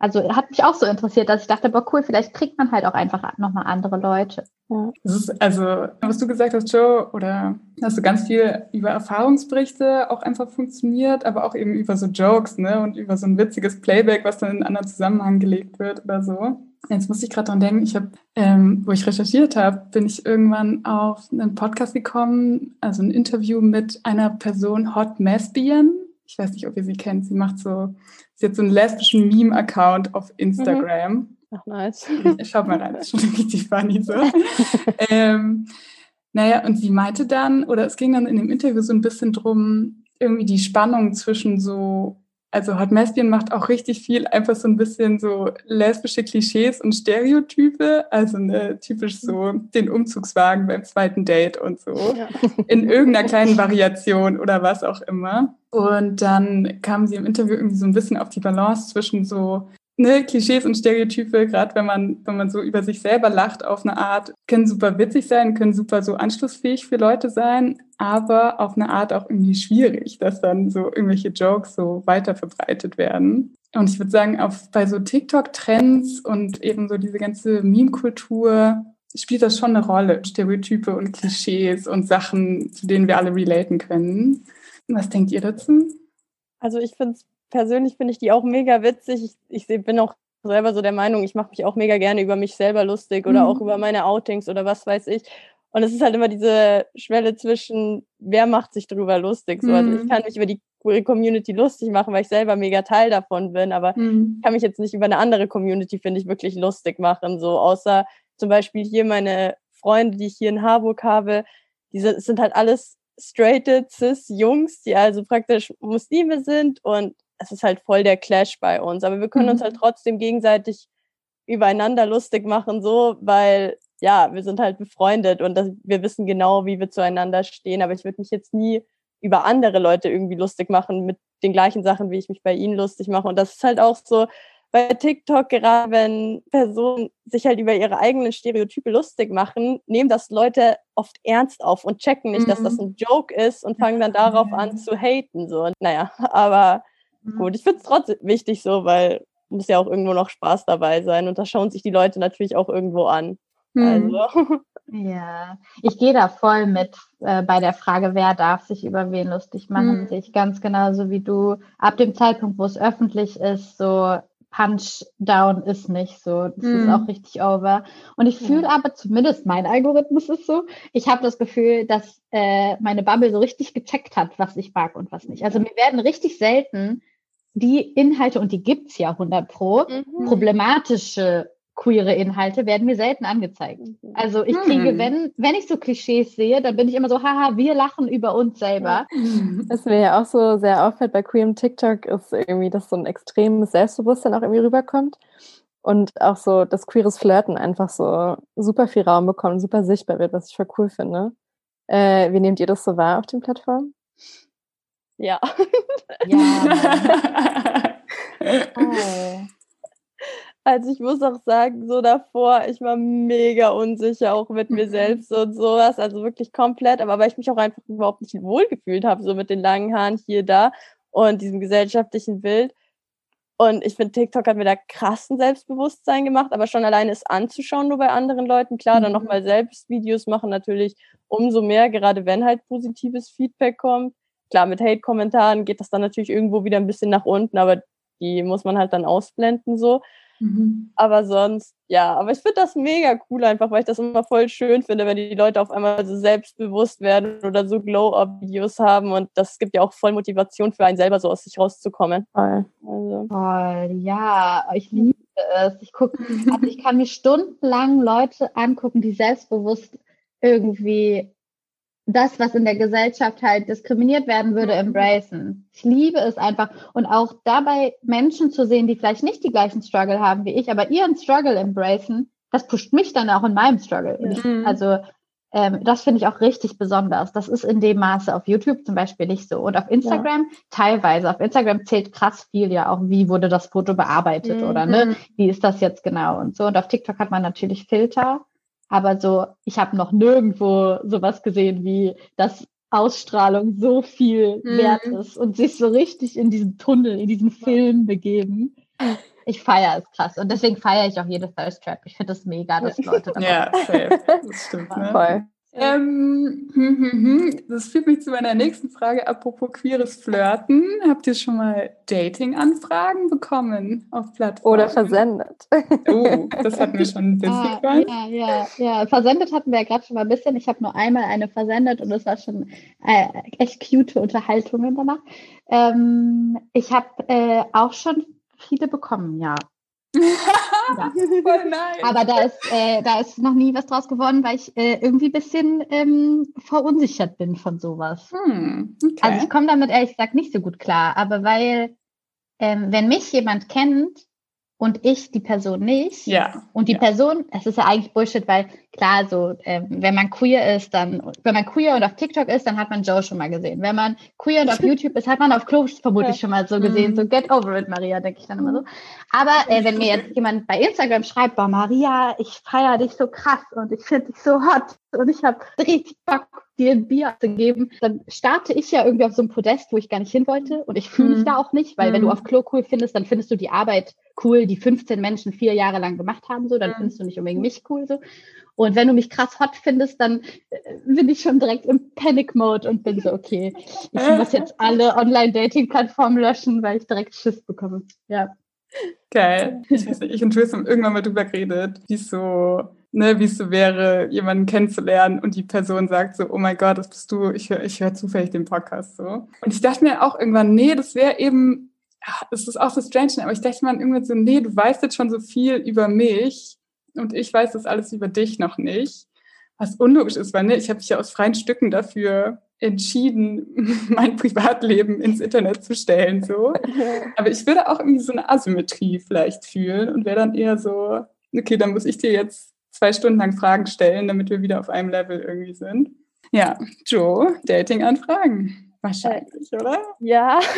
Also hat mich auch so interessiert, dass ich dachte, boah, cool, vielleicht kriegt man halt auch einfach nochmal andere Leute. Ja. Ist, also, was du gesagt hast, Joe, oder hast du ganz viel über Erfahrungsberichte auch einfach funktioniert, aber auch eben über so Jokes, ne, und über so ein witziges Playback, was dann in einen anderen Zusammenhang gelegt wird oder so. Jetzt muss ich gerade dran denken, ich habe, ähm, wo ich recherchiert habe, bin ich irgendwann auf einen Podcast gekommen, also ein Interview mit einer Person, Hot Lesbian. Ich weiß nicht, ob ihr sie kennt. Sie macht so, sie hat so einen lesbischen Meme-Account auf Instagram. Mhm. Ach, nice. Schaut mal rein, das ist schon richtig funny so. ähm, naja, und sie meinte dann, oder es ging dann in dem Interview so ein bisschen drum, irgendwie die Spannung zwischen so also Hot Mesbian macht auch richtig viel einfach so ein bisschen so lesbische Klischees und Stereotype, also ne, typisch so den Umzugswagen beim zweiten Date und so, ja. in irgendeiner kleinen Variation oder was auch immer. Und dann kam sie im Interview irgendwie so ein bisschen auf die Balance zwischen so ne, Klischees und Stereotype, gerade wenn man, wenn man so über sich selber lacht auf eine Art, können super witzig sein, können super so anschlussfähig für Leute sein, aber auf eine Art auch irgendwie schwierig, dass dann so irgendwelche Jokes so weiter verbreitet werden. Und ich würde sagen, auf, bei so TikTok-Trends und eben so diese ganze Meme-Kultur spielt das schon eine Rolle. Stereotype und Klischees und Sachen, zu denen wir alle relaten können. Was denkt ihr dazu? Also ich finde es persönlich finde ich die auch mega witzig. Ich, ich bin auch selber so der Meinung, ich mache mich auch mega gerne über mich selber lustig oder mhm. auch über meine Outings oder was weiß ich. Und es ist halt immer diese Schwelle zwischen, wer macht sich darüber lustig. So, also ich mhm. kann mich über die queere Community lustig machen, weil ich selber mega Teil davon bin, aber mhm. kann mich jetzt nicht über eine andere Community, finde ich, wirklich lustig machen. So, außer zum Beispiel hier meine Freunde, die ich hier in Harburg habe, diese sind halt alles straighted cis Jungs, die also praktisch Muslime sind und es ist halt voll der Clash bei uns. Aber wir können mhm. uns halt trotzdem gegenseitig übereinander lustig machen, so, weil ja, wir sind halt befreundet und das, wir wissen genau, wie wir zueinander stehen. Aber ich würde mich jetzt nie über andere Leute irgendwie lustig machen mit den gleichen Sachen, wie ich mich bei ihnen lustig mache. Und das ist halt auch so bei TikTok, gerade wenn Personen sich halt über ihre eigenen Stereotype lustig machen, nehmen das Leute oft ernst auf und checken nicht, mhm. dass das mhm. ein Joke ist und fangen dann darauf an zu haten. So. Und naja, aber Mhm. Gut, ich finde es trotzdem wichtig so, weil muss ja auch irgendwo noch Spaß dabei sein und da schauen sich die Leute natürlich auch irgendwo an. Mhm. Also. Ja, ich gehe da voll mit äh, bei der Frage, wer darf sich über wen lustig machen, mhm. sehe ich ganz genauso wie du. Ab dem Zeitpunkt, wo es öffentlich ist, so Punchdown ist nicht so. Das mhm. ist auch richtig over. Und ich fühle aber, zumindest mein Algorithmus ist so, ich habe das Gefühl, dass äh, meine Bubble so richtig gecheckt hat, was ich mag und was nicht. Also mir werden richtig selten die Inhalte, und die gibt's ja 100 pro, mhm. problematische queere Inhalte werden mir selten angezeigt. Mhm. Also ich kriege, hm. wenn, wenn ich so Klischees sehe, dann bin ich immer so, haha, wir lachen über uns selber. Was mir ja auch so sehr auffällt bei queerem TikTok, ist irgendwie, dass so ein extremes Selbstbewusstsein auch irgendwie rüberkommt. Und auch so das queeres Flirten einfach so super viel Raum bekommt, super sichtbar wird, was ich voll cool finde. Äh, wie nehmt ihr das so wahr auf den Plattformen? Ja. Ja. oh. Also ich muss auch sagen, so davor, ich war mega unsicher, auch mit mir mhm. selbst und sowas, also wirklich komplett, aber weil ich mich auch einfach überhaupt nicht wohlgefühlt habe, so mit den langen Haaren hier, da und diesem gesellschaftlichen Bild. Und ich finde, TikTok hat mir da krassen Selbstbewusstsein gemacht, aber schon alleine es anzuschauen, nur bei anderen Leuten, klar, dann nochmal mhm. selbst Videos machen natürlich umso mehr, gerade wenn halt positives Feedback kommt. Klar, mit Hate-Kommentaren geht das dann natürlich irgendwo wieder ein bisschen nach unten, aber die muss man halt dann ausblenden so. Mhm. Aber sonst, ja, aber ich finde das mega cool einfach, weil ich das immer voll schön finde, wenn die Leute auf einmal so selbstbewusst werden oder so Glow-Up-Videos haben und das gibt ja auch voll Motivation für einen selber so aus sich rauszukommen. Voll. Also. Voll, ja, ich liebe es. Ich gucke, also ich kann mir stundenlang Leute angucken, die selbstbewusst irgendwie das, was in der Gesellschaft halt diskriminiert werden würde, embracen. Ich liebe es einfach. Und auch dabei Menschen zu sehen, die vielleicht nicht die gleichen Struggle haben wie ich, aber ihren Struggle embracen, das pusht mich dann auch in meinem Struggle. Mhm. also ähm, das finde ich auch richtig besonders. Das ist in dem Maße auf YouTube zum Beispiel nicht so. Und auf Instagram ja. teilweise. Auf Instagram zählt krass viel ja auch, wie wurde das Foto bearbeitet mhm. oder ne? Wie ist das jetzt genau und so. Und auf TikTok hat man natürlich Filter. Aber so, ich habe noch nirgendwo sowas gesehen wie, dass Ausstrahlung so viel mhm. wert ist und sich so richtig in diesen Tunnel, in diesen Film begeben. Ich feiere es krass und deswegen feiere ich auch jede Thirst Trap. Ich finde es mega, dass Leute da Ja, safe. Das stimmt. Ne? Voll. Ähm, hm, hm, hm. Das führt mich zu meiner nächsten Frage. Apropos queeres Flirten. Habt ihr schon mal Dating-Anfragen bekommen auf Plattformen? Oder versendet? Oh, das hatten wir schon ein bisschen. Ah, ja, ja, ja. Versendet hatten wir ja gerade schon mal ein bisschen. Ich habe nur einmal eine versendet und es war schon äh, echt cute Unterhaltungen danach. Ähm, ich habe äh, auch schon viele bekommen, ja. Ja. Voll nice. Aber da ist, äh, da ist noch nie was draus geworden, weil ich äh, irgendwie ein bisschen ähm, verunsichert bin von sowas. Hm, okay. Also ich komme damit ehrlich gesagt nicht so gut klar, aber weil ähm, wenn mich jemand kennt, und ich die Person nicht. Ja. Und die ja. Person, es ist ja eigentlich Bullshit, weil klar, so, ähm, wenn man queer ist, dann, wenn man queer und auf TikTok ist, dann hat man Joe schon mal gesehen. Wenn man queer und auf YouTube ist, hat man auf Klo vermutlich schon mal so gesehen. Mhm. So, get over it, Maria, denke ich dann immer so. Aber äh, wenn mir jetzt jemand bei Instagram schreibt, boah, Maria, ich feiere dich so krass und ich finde dich so hot und ich habe richtig Bock, dir ein Bier zu geben, dann starte ich ja irgendwie auf so einem Podest, wo ich gar nicht hin wollte und ich fühle mich mhm. da auch nicht, weil mhm. wenn du mhm. auf Klo cool findest, dann findest du die Arbeit cool, die 15 Menschen vier Jahre lang gemacht haben, so, dann mhm. findest du nicht unbedingt mich cool, so. Und wenn du mich krass hot findest, dann äh, bin ich schon direkt im Panic-Mode und bin so, okay, ich muss jetzt alle Online-Dating-Plattformen löschen, weil ich direkt Schiss bekomme. Ja. Geil. Ich weiß nicht, ich und Jules haben irgendwann mal drüber geredet, wie so ne, wie es so wäre, jemanden kennenzulernen und die Person sagt so, oh mein Gott, das bist du, ich höre ich hör zufällig den Podcast so. Und ich dachte mir auch irgendwann, nee, das wäre eben, das ist auch so strange, aber ich dachte mir irgendwann so, nee, du weißt jetzt schon so viel über mich und ich weiß das alles über dich noch nicht. Was unlogisch ist, weil ne, ich habe mich ja aus freien Stücken dafür entschieden, mein Privatleben ins Internet zu stellen. So. Aber ich würde auch irgendwie so eine Asymmetrie vielleicht fühlen und wäre dann eher so, okay, dann muss ich dir jetzt zwei Stunden lang Fragen stellen, damit wir wieder auf einem Level irgendwie sind. Ja, Joe, Dating-Anfragen. Wahrscheinlich, äh, oder? Ja.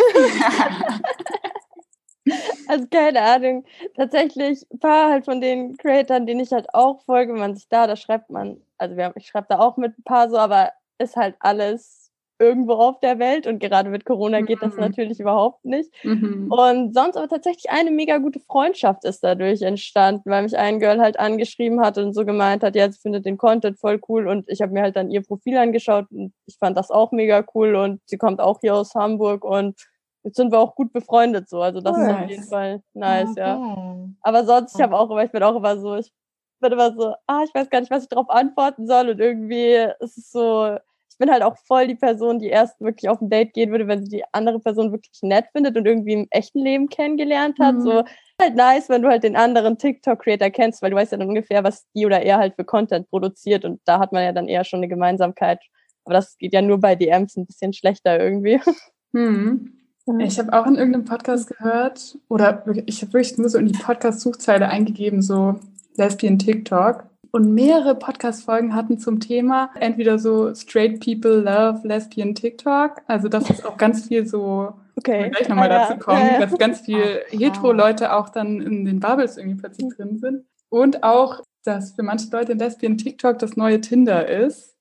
also keine Ahnung. Tatsächlich ein paar halt von den Creatoren, denen ich halt auch folge, wenn man sich da, da schreibt man, also wir ich schreibe da auch mit ein paar so, aber ist halt alles irgendwo auf der Welt und gerade mit Corona geht das mhm. natürlich überhaupt nicht. Mhm. Und sonst aber tatsächlich eine mega gute Freundschaft ist dadurch entstanden, weil mich ein Girl halt angeschrieben hat und so gemeint hat, ja, sie findet den Content voll cool und ich habe mir halt dann ihr Profil angeschaut und ich fand das auch mega cool und sie kommt auch hier aus Hamburg und jetzt sind wir auch gut befreundet so, also das nice. ist auf jeden Fall nice, okay. ja. Aber sonst, ich habe auch immer, ich bin auch immer so, ich bin immer so, ah, ich weiß gar nicht, was ich darauf antworten soll und irgendwie ist es so, ich bin halt auch voll die Person, die erst wirklich auf ein Date gehen würde, wenn sie die andere Person wirklich nett findet und irgendwie im echten Leben kennengelernt hat. Mhm. So halt nice, wenn du halt den anderen TikTok-Creator kennst, weil du weißt ja dann ungefähr, was die oder er halt für Content produziert und da hat man ja dann eher schon eine Gemeinsamkeit. Aber das geht ja nur bei DMs ein bisschen schlechter irgendwie. Mhm. Ich habe auch in irgendeinem Podcast gehört, oder ich habe wirklich nur so in die Podcast-Suchzeile eingegeben, so Lesbian TikTok. Und mehrere Podcast-Folgen hatten zum Thema entweder so Straight People Love Lesbian TikTok. Also das ist auch ganz viel so, okay. gleich nochmal ah, dazu kommen, ja, ja. dass ganz viel hetero-Leute auch dann in den Bubbles irgendwie plötzlich drin sind. Und auch, dass für manche Leute Lesbian TikTok das neue Tinder ist.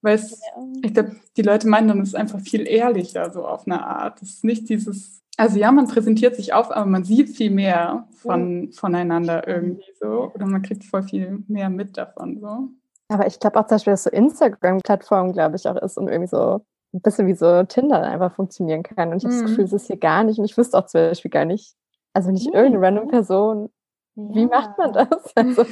Weil es, ich glaube, die Leute meinen dann, es ist einfach viel ehrlicher, so auf eine Art. Es ist nicht dieses also ja, man präsentiert sich auf, aber man sieht viel mehr von, voneinander irgendwie so. Oder man kriegt voll viel mehr mit davon so. Aber ich glaube auch zum Beispiel, dass so Instagram-Plattform, glaube ich, auch ist und irgendwie so ein bisschen wie so Tinder einfach funktionieren kann. Und ich habe mm. das Gefühl, es ist hier gar nicht. Und ich wüsste auch zum Beispiel gar nicht, also nicht mm. irgendeine random Person wie ja. macht man das? Also.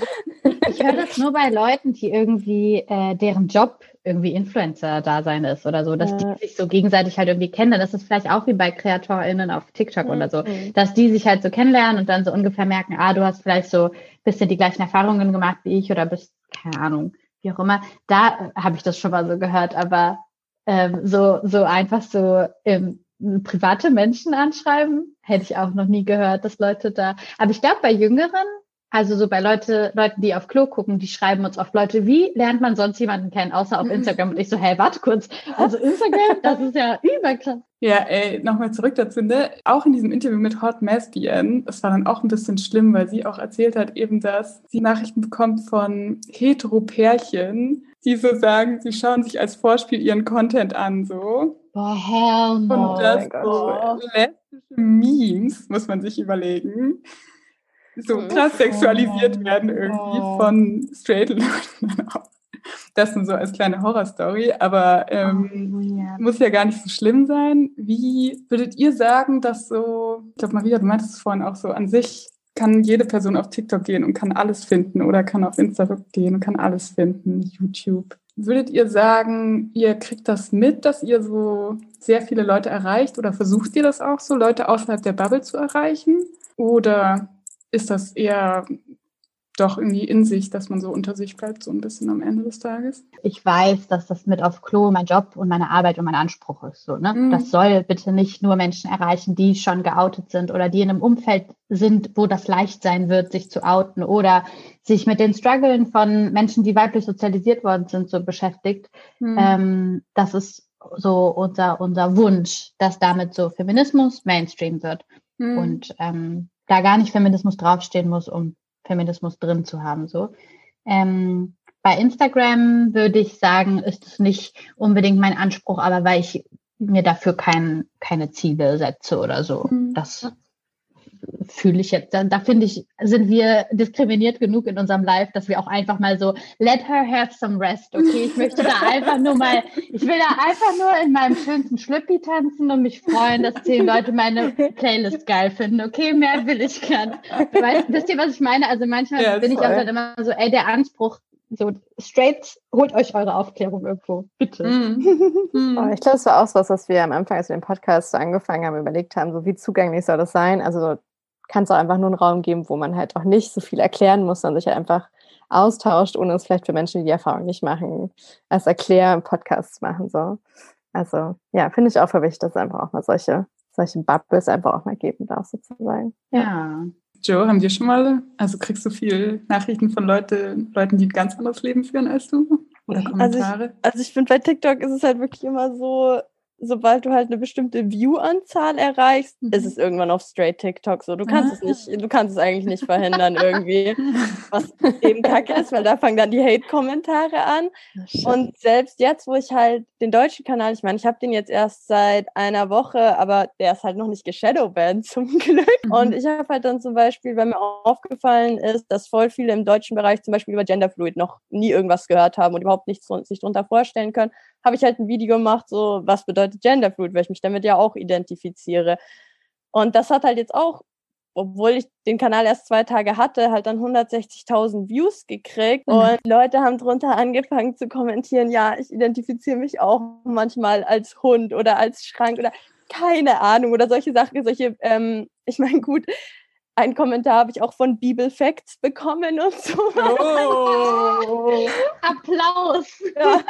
Ich höre das nur bei Leuten, die irgendwie, äh, deren Job irgendwie Influencer-Dasein ist oder so, dass ja. die sich so gegenseitig halt irgendwie kennen. Das ist vielleicht auch wie bei KreatorInnen auf TikTok mhm. oder so, dass die sich halt so kennenlernen und dann so ungefähr merken, ah, du hast vielleicht so ein bisschen die gleichen Erfahrungen gemacht wie ich oder bist, keine Ahnung, wie auch immer. Da äh, habe ich das schon mal so gehört, aber ähm, so, so einfach so im private Menschen anschreiben, hätte ich auch noch nie gehört, dass Leute da. Aber ich glaube, bei Jüngeren, also so bei Leute, Leuten, die auf Klo gucken, die schreiben uns oft Leute, wie lernt man sonst jemanden kennen, außer auf Instagram? Und ich so, hey, warte kurz. Also Instagram, das ist ja überkrass. Ja, ey, nochmal zurück dazu, ne? Auch in diesem Interview mit Hot Mesbian, das war dann auch ein bisschen schlimm, weil sie auch erzählt hat eben, dass sie Nachrichten bekommt von Hetero-Pärchen, die so sagen, sie schauen sich als Vorspiel ihren Content an, so. Boah, hell no. Und das so lesbische Memes, muss man sich überlegen, so krass sexualisiert werden irgendwie von straight Leuten. Das nur so als kleine Horrorstory, aber ähm, oh, muss ja gar nicht so schlimm sein. Wie würdet ihr sagen, dass so, ich glaube, Maria, du meintest es vorhin auch so, an sich kann jede Person auf TikTok gehen und kann alles finden oder kann auf Instagram gehen und kann alles finden, YouTube. Würdet ihr sagen, ihr kriegt das mit, dass ihr so sehr viele Leute erreicht oder versucht ihr das auch so, Leute außerhalb der Bubble zu erreichen? Oder ist das eher doch irgendwie in sich, dass man so unter sich bleibt, so ein bisschen am Ende des Tages. Ich weiß, dass das mit auf Klo mein Job und meine Arbeit und mein Anspruch ist. So, ne? Mhm. Das soll bitte nicht nur Menschen erreichen, die schon geoutet sind oder die in einem Umfeld sind, wo das leicht sein wird, sich zu outen oder sich mit den Struggeln von Menschen, die weiblich sozialisiert worden sind, so beschäftigt. Mhm. Ähm, das ist so unser, unser Wunsch, dass damit so Feminismus Mainstream wird. Mhm. Und ähm, da gar nicht Feminismus draufstehen muss, um Feminismus drin zu haben. So. Ähm, bei Instagram würde ich sagen, ist es nicht unbedingt mein Anspruch, aber weil ich mir dafür kein, keine Ziele setze oder so. Mhm. Das fühle ich jetzt, da, da finde ich, sind wir diskriminiert genug in unserem Live, dass wir auch einfach mal so, let her have some rest, okay? Ich möchte da einfach nur mal, ich will da einfach nur in meinem schönsten Schlüppi tanzen und mich freuen, dass zehn Leute meine Playlist geil finden, okay? Mehr will ich gern. Weißt, wisst ihr, was ich meine? Also manchmal ja, bin ich auch dann immer so, ey, der Anspruch, so straight, holt euch eure Aufklärung irgendwo, bitte. Mm. ich glaube, es war auch was, was wir am Anfang, als wir den Podcast so angefangen haben, überlegt haben, so wie zugänglich soll das sein? Also kann es auch einfach nur einen Raum geben, wo man halt auch nicht so viel erklären muss, sondern sich halt einfach austauscht, ohne es vielleicht für Menschen, die die Erfahrung nicht machen, als Erklär-Podcasts machen. So. Also ja, finde ich auch für wichtig, dass es einfach auch mal solche, solche Bubbles einfach auch mal geben darf, sozusagen. Ja. Joe, haben dir schon mal, also kriegst du viel Nachrichten von Leute, Leuten, die ein ganz anderes Leben führen als du? Oder Kommentare? Also ich, also ich finde, bei TikTok ist es halt wirklich immer so, sobald du halt eine bestimmte View-Anzahl erreichst, mhm. ist es irgendwann auf straight TikTok so. Du kannst ah. es nicht, du kannst es eigentlich nicht verhindern irgendwie. was eben kacke ist, weil da fangen dann die Hate-Kommentare an. Und selbst jetzt, wo ich halt den deutschen Kanal, ich meine, ich habe den jetzt erst seit einer Woche, aber der ist halt noch nicht geshadowbanned zum Glück. Mhm. Und ich habe halt dann zum Beispiel, weil mir aufgefallen ist, dass voll viele im deutschen Bereich zum Beispiel über Genderfluid noch nie irgendwas gehört haben und überhaupt nichts sich darunter vorstellen können, habe ich halt ein Video gemacht, so was bedeutet Genderfluid, weil ich mich damit ja auch identifiziere. Und das hat halt jetzt auch, obwohl ich den Kanal erst zwei Tage hatte, halt dann 160.000 Views gekriegt. Mhm. Und Leute haben drunter angefangen zu kommentieren, ja, ich identifiziere mich auch manchmal als Hund oder als Schrank oder keine Ahnung oder solche Sachen, solche, ähm, ich meine, gut, ein Kommentar habe ich auch von Bibel Facts bekommen und so. Oh. Applaus! Ja.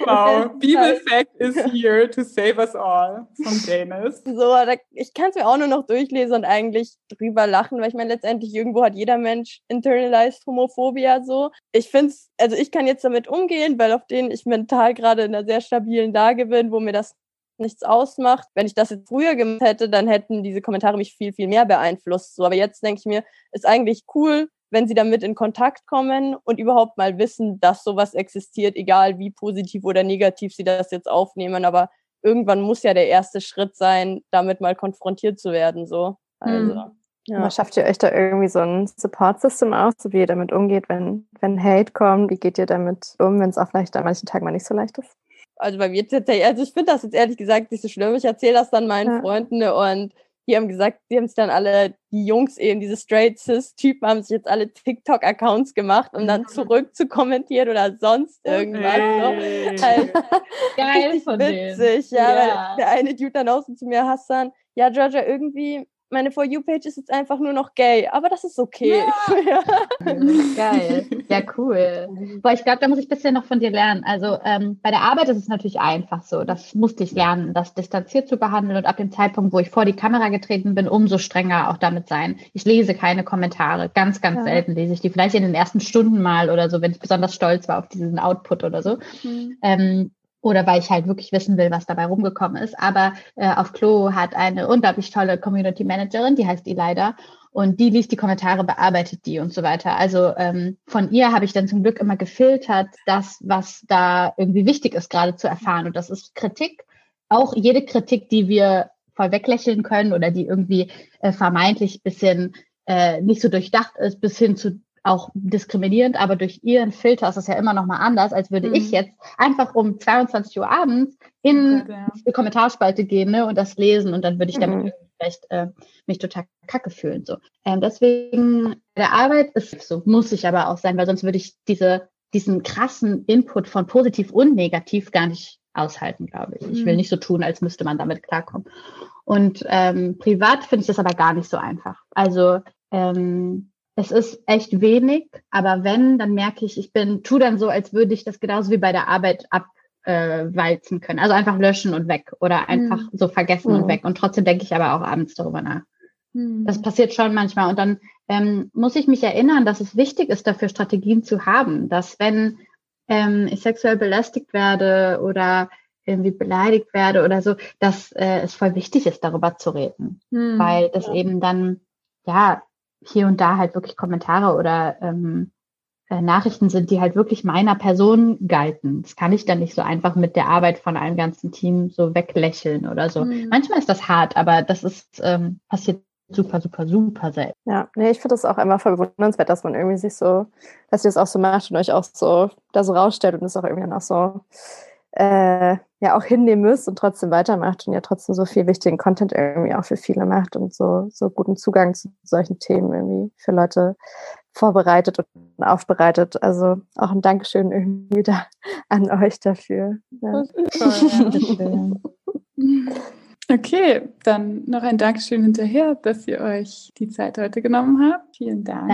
Wow, Bibel Fact is here to save us all von Dennis. So, da, ich kann es mir auch nur noch durchlesen und eigentlich drüber lachen, weil ich meine, letztendlich irgendwo hat jeder Mensch internalized Homophobia so. Ich finde es, also ich kann jetzt damit umgehen, weil auf denen ich mental gerade in einer sehr stabilen Lage bin, wo mir das nichts ausmacht. Wenn ich das jetzt früher gemacht hätte, dann hätten diese Kommentare mich viel, viel mehr beeinflusst. So, aber jetzt denke ich mir, ist eigentlich cool, wenn sie damit in Kontakt kommen und überhaupt mal wissen, dass sowas existiert, egal wie positiv oder negativ sie das jetzt aufnehmen. Aber irgendwann muss ja der erste Schritt sein, damit mal konfrontiert zu werden. So. Also, hm. ja. schafft ihr euch da irgendwie so ein Support-System aus, so wie ihr damit umgeht, wenn, wenn Hate kommt? Wie geht ihr damit um, wenn es auch vielleicht an manchen Tagen mal nicht so leicht ist? Also bei mir jetzt, also ich finde das jetzt ehrlich gesagt nicht so schlimm. Ich erzähle das dann meinen ja. Freunden und die haben gesagt, die haben sich dann alle, die Jungs eben, diese Straight Cis-Typen haben sich jetzt alle TikTok-Accounts gemacht, um dann zurück zu kommentieren oder sonst irgendwas. Hey. So. Also, Geil von witzig, denen. ja. ja. Der eine Dude dann außen zu mir, Hassan, ja, Georgia, irgendwie meine For You-Page ist jetzt einfach nur noch gay, aber das ist okay. Ja. Geil. Ja, cool. Boah, ich glaube, da muss ich ein bisschen noch von dir lernen. Also ähm, bei der Arbeit ist es natürlich einfach so. Das musste ich lernen, das distanziert zu behandeln und ab dem Zeitpunkt, wo ich vor die Kamera getreten bin, umso strenger auch damit sein. Ich lese keine Kommentare. Ganz, ganz ja. selten lese ich die. Vielleicht in den ersten Stunden mal oder so, wenn ich besonders stolz war auf diesen Output oder so. Mhm. Ähm, oder weil ich halt wirklich wissen will, was dabei rumgekommen ist. Aber äh, auf Klo hat eine unglaublich tolle Community Managerin, die heißt Elida, und die liest die Kommentare, bearbeitet die und so weiter. Also ähm, von ihr habe ich dann zum Glück immer gefiltert, das, was da irgendwie wichtig ist, gerade zu erfahren. Und das ist Kritik. Auch jede Kritik, die wir voll weglächeln können oder die irgendwie äh, vermeintlich bisschen äh, nicht so durchdacht ist, bis hin zu auch diskriminierend, aber durch ihren Filter ist es ja immer noch mal anders, als würde mhm. ich jetzt einfach um 22 Uhr abends in okay, ja. die Kommentarspalte gehen ne, und das lesen und dann würde ich damit mhm. vielleicht äh, mich total kacke fühlen. So. Ähm, deswegen, der Arbeit ist so, muss ich aber auch sein, weil sonst würde ich diese, diesen krassen Input von positiv und negativ gar nicht aushalten, glaube ich. Mhm. Ich will mhm. nicht so tun, als müsste man damit klarkommen. Und ähm, privat finde ich das aber gar nicht so einfach. Also ähm, es ist echt wenig, aber wenn, dann merke ich, ich bin, tu dann so, als würde ich das genauso wie bei der Arbeit abwalzen äh, können. Also einfach löschen und weg oder einfach mhm. so vergessen mhm. und weg. Und trotzdem denke ich aber auch abends darüber nach. Mhm. Das passiert schon manchmal. Und dann ähm, muss ich mich erinnern, dass es wichtig ist, dafür Strategien zu haben, dass wenn ähm, ich sexuell belästigt werde oder irgendwie beleidigt werde oder so, dass äh, es voll wichtig ist, darüber zu reden. Weil das eben dann, ja, hier und da halt wirklich Kommentare oder ähm, äh, Nachrichten sind, die halt wirklich meiner Person galten. Das kann ich dann nicht so einfach mit der Arbeit von einem ganzen Team so weglächeln oder so. Mhm. Manchmal ist das hart, aber das ist ähm, passiert super, super, super selten. Ja, nee, ich finde das auch einfach verwundernswert, dass man irgendwie sich so, dass ihr das auch so macht und euch auch so da so rausstellt und es auch irgendwie dann auch so äh, ja auch hinnehmen müsst und trotzdem weitermacht und ja trotzdem so viel wichtigen Content irgendwie auch für viele macht und so, so guten Zugang zu solchen Themen irgendwie für Leute vorbereitet und aufbereitet. Also auch ein Dankeschön irgendwie da an euch dafür. Ja. Okay, dann noch ein Dankeschön hinterher, dass ihr euch die Zeit heute genommen habt. Vielen Dank.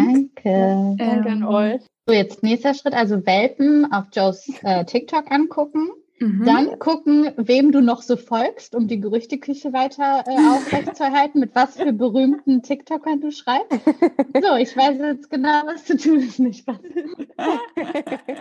Danke. Danke an euch. So, jetzt nächster Schritt, also Welpen auf Joes äh, TikTok angucken. Mhm. Dann gucken, wem du noch so folgst, um die Gerüchteküche weiter äh, aufrechtzuerhalten, mit was für berühmten TikTokern du schreibst. So, ich weiß jetzt genau, was zu tun ist, nicht was.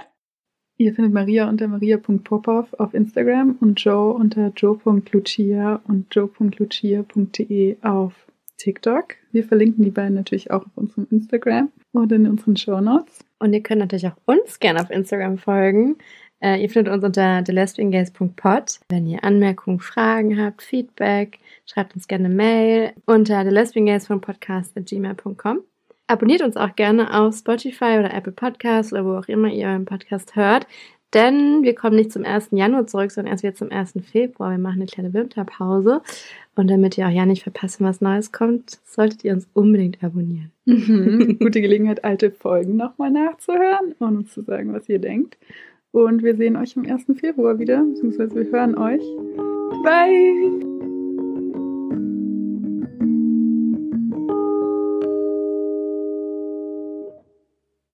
Ihr findet Maria unter maria.popov auf Instagram und Joe unter joe.lucia und joe.lucia.de auf TikTok. Wir verlinken die beiden natürlich auch auf unserem Instagram und in unseren Show Notes. Und ihr könnt natürlich auch uns gerne auf Instagram folgen. Äh, ihr findet uns unter thelesbiangaze.pod. Wenn ihr Anmerkungen, Fragen habt, Feedback, schreibt uns gerne eine Mail unter thelesbiangaze.podcast.gmail.com. Abonniert uns auch gerne auf Spotify oder Apple Podcasts oder wo auch immer ihr euren Podcast hört. Denn wir kommen nicht zum 1. Januar zurück, sondern erst wieder zum 1. Februar. Wir machen eine kleine Winterpause. Und damit ihr auch ja nicht verpassen, was Neues kommt, solltet ihr uns unbedingt abonnieren. Mhm. Gute Gelegenheit, alte Folgen nochmal nachzuhören und uns zu sagen, was ihr denkt. Und wir sehen euch am 1. Februar wieder, beziehungsweise wir hören euch. Bye!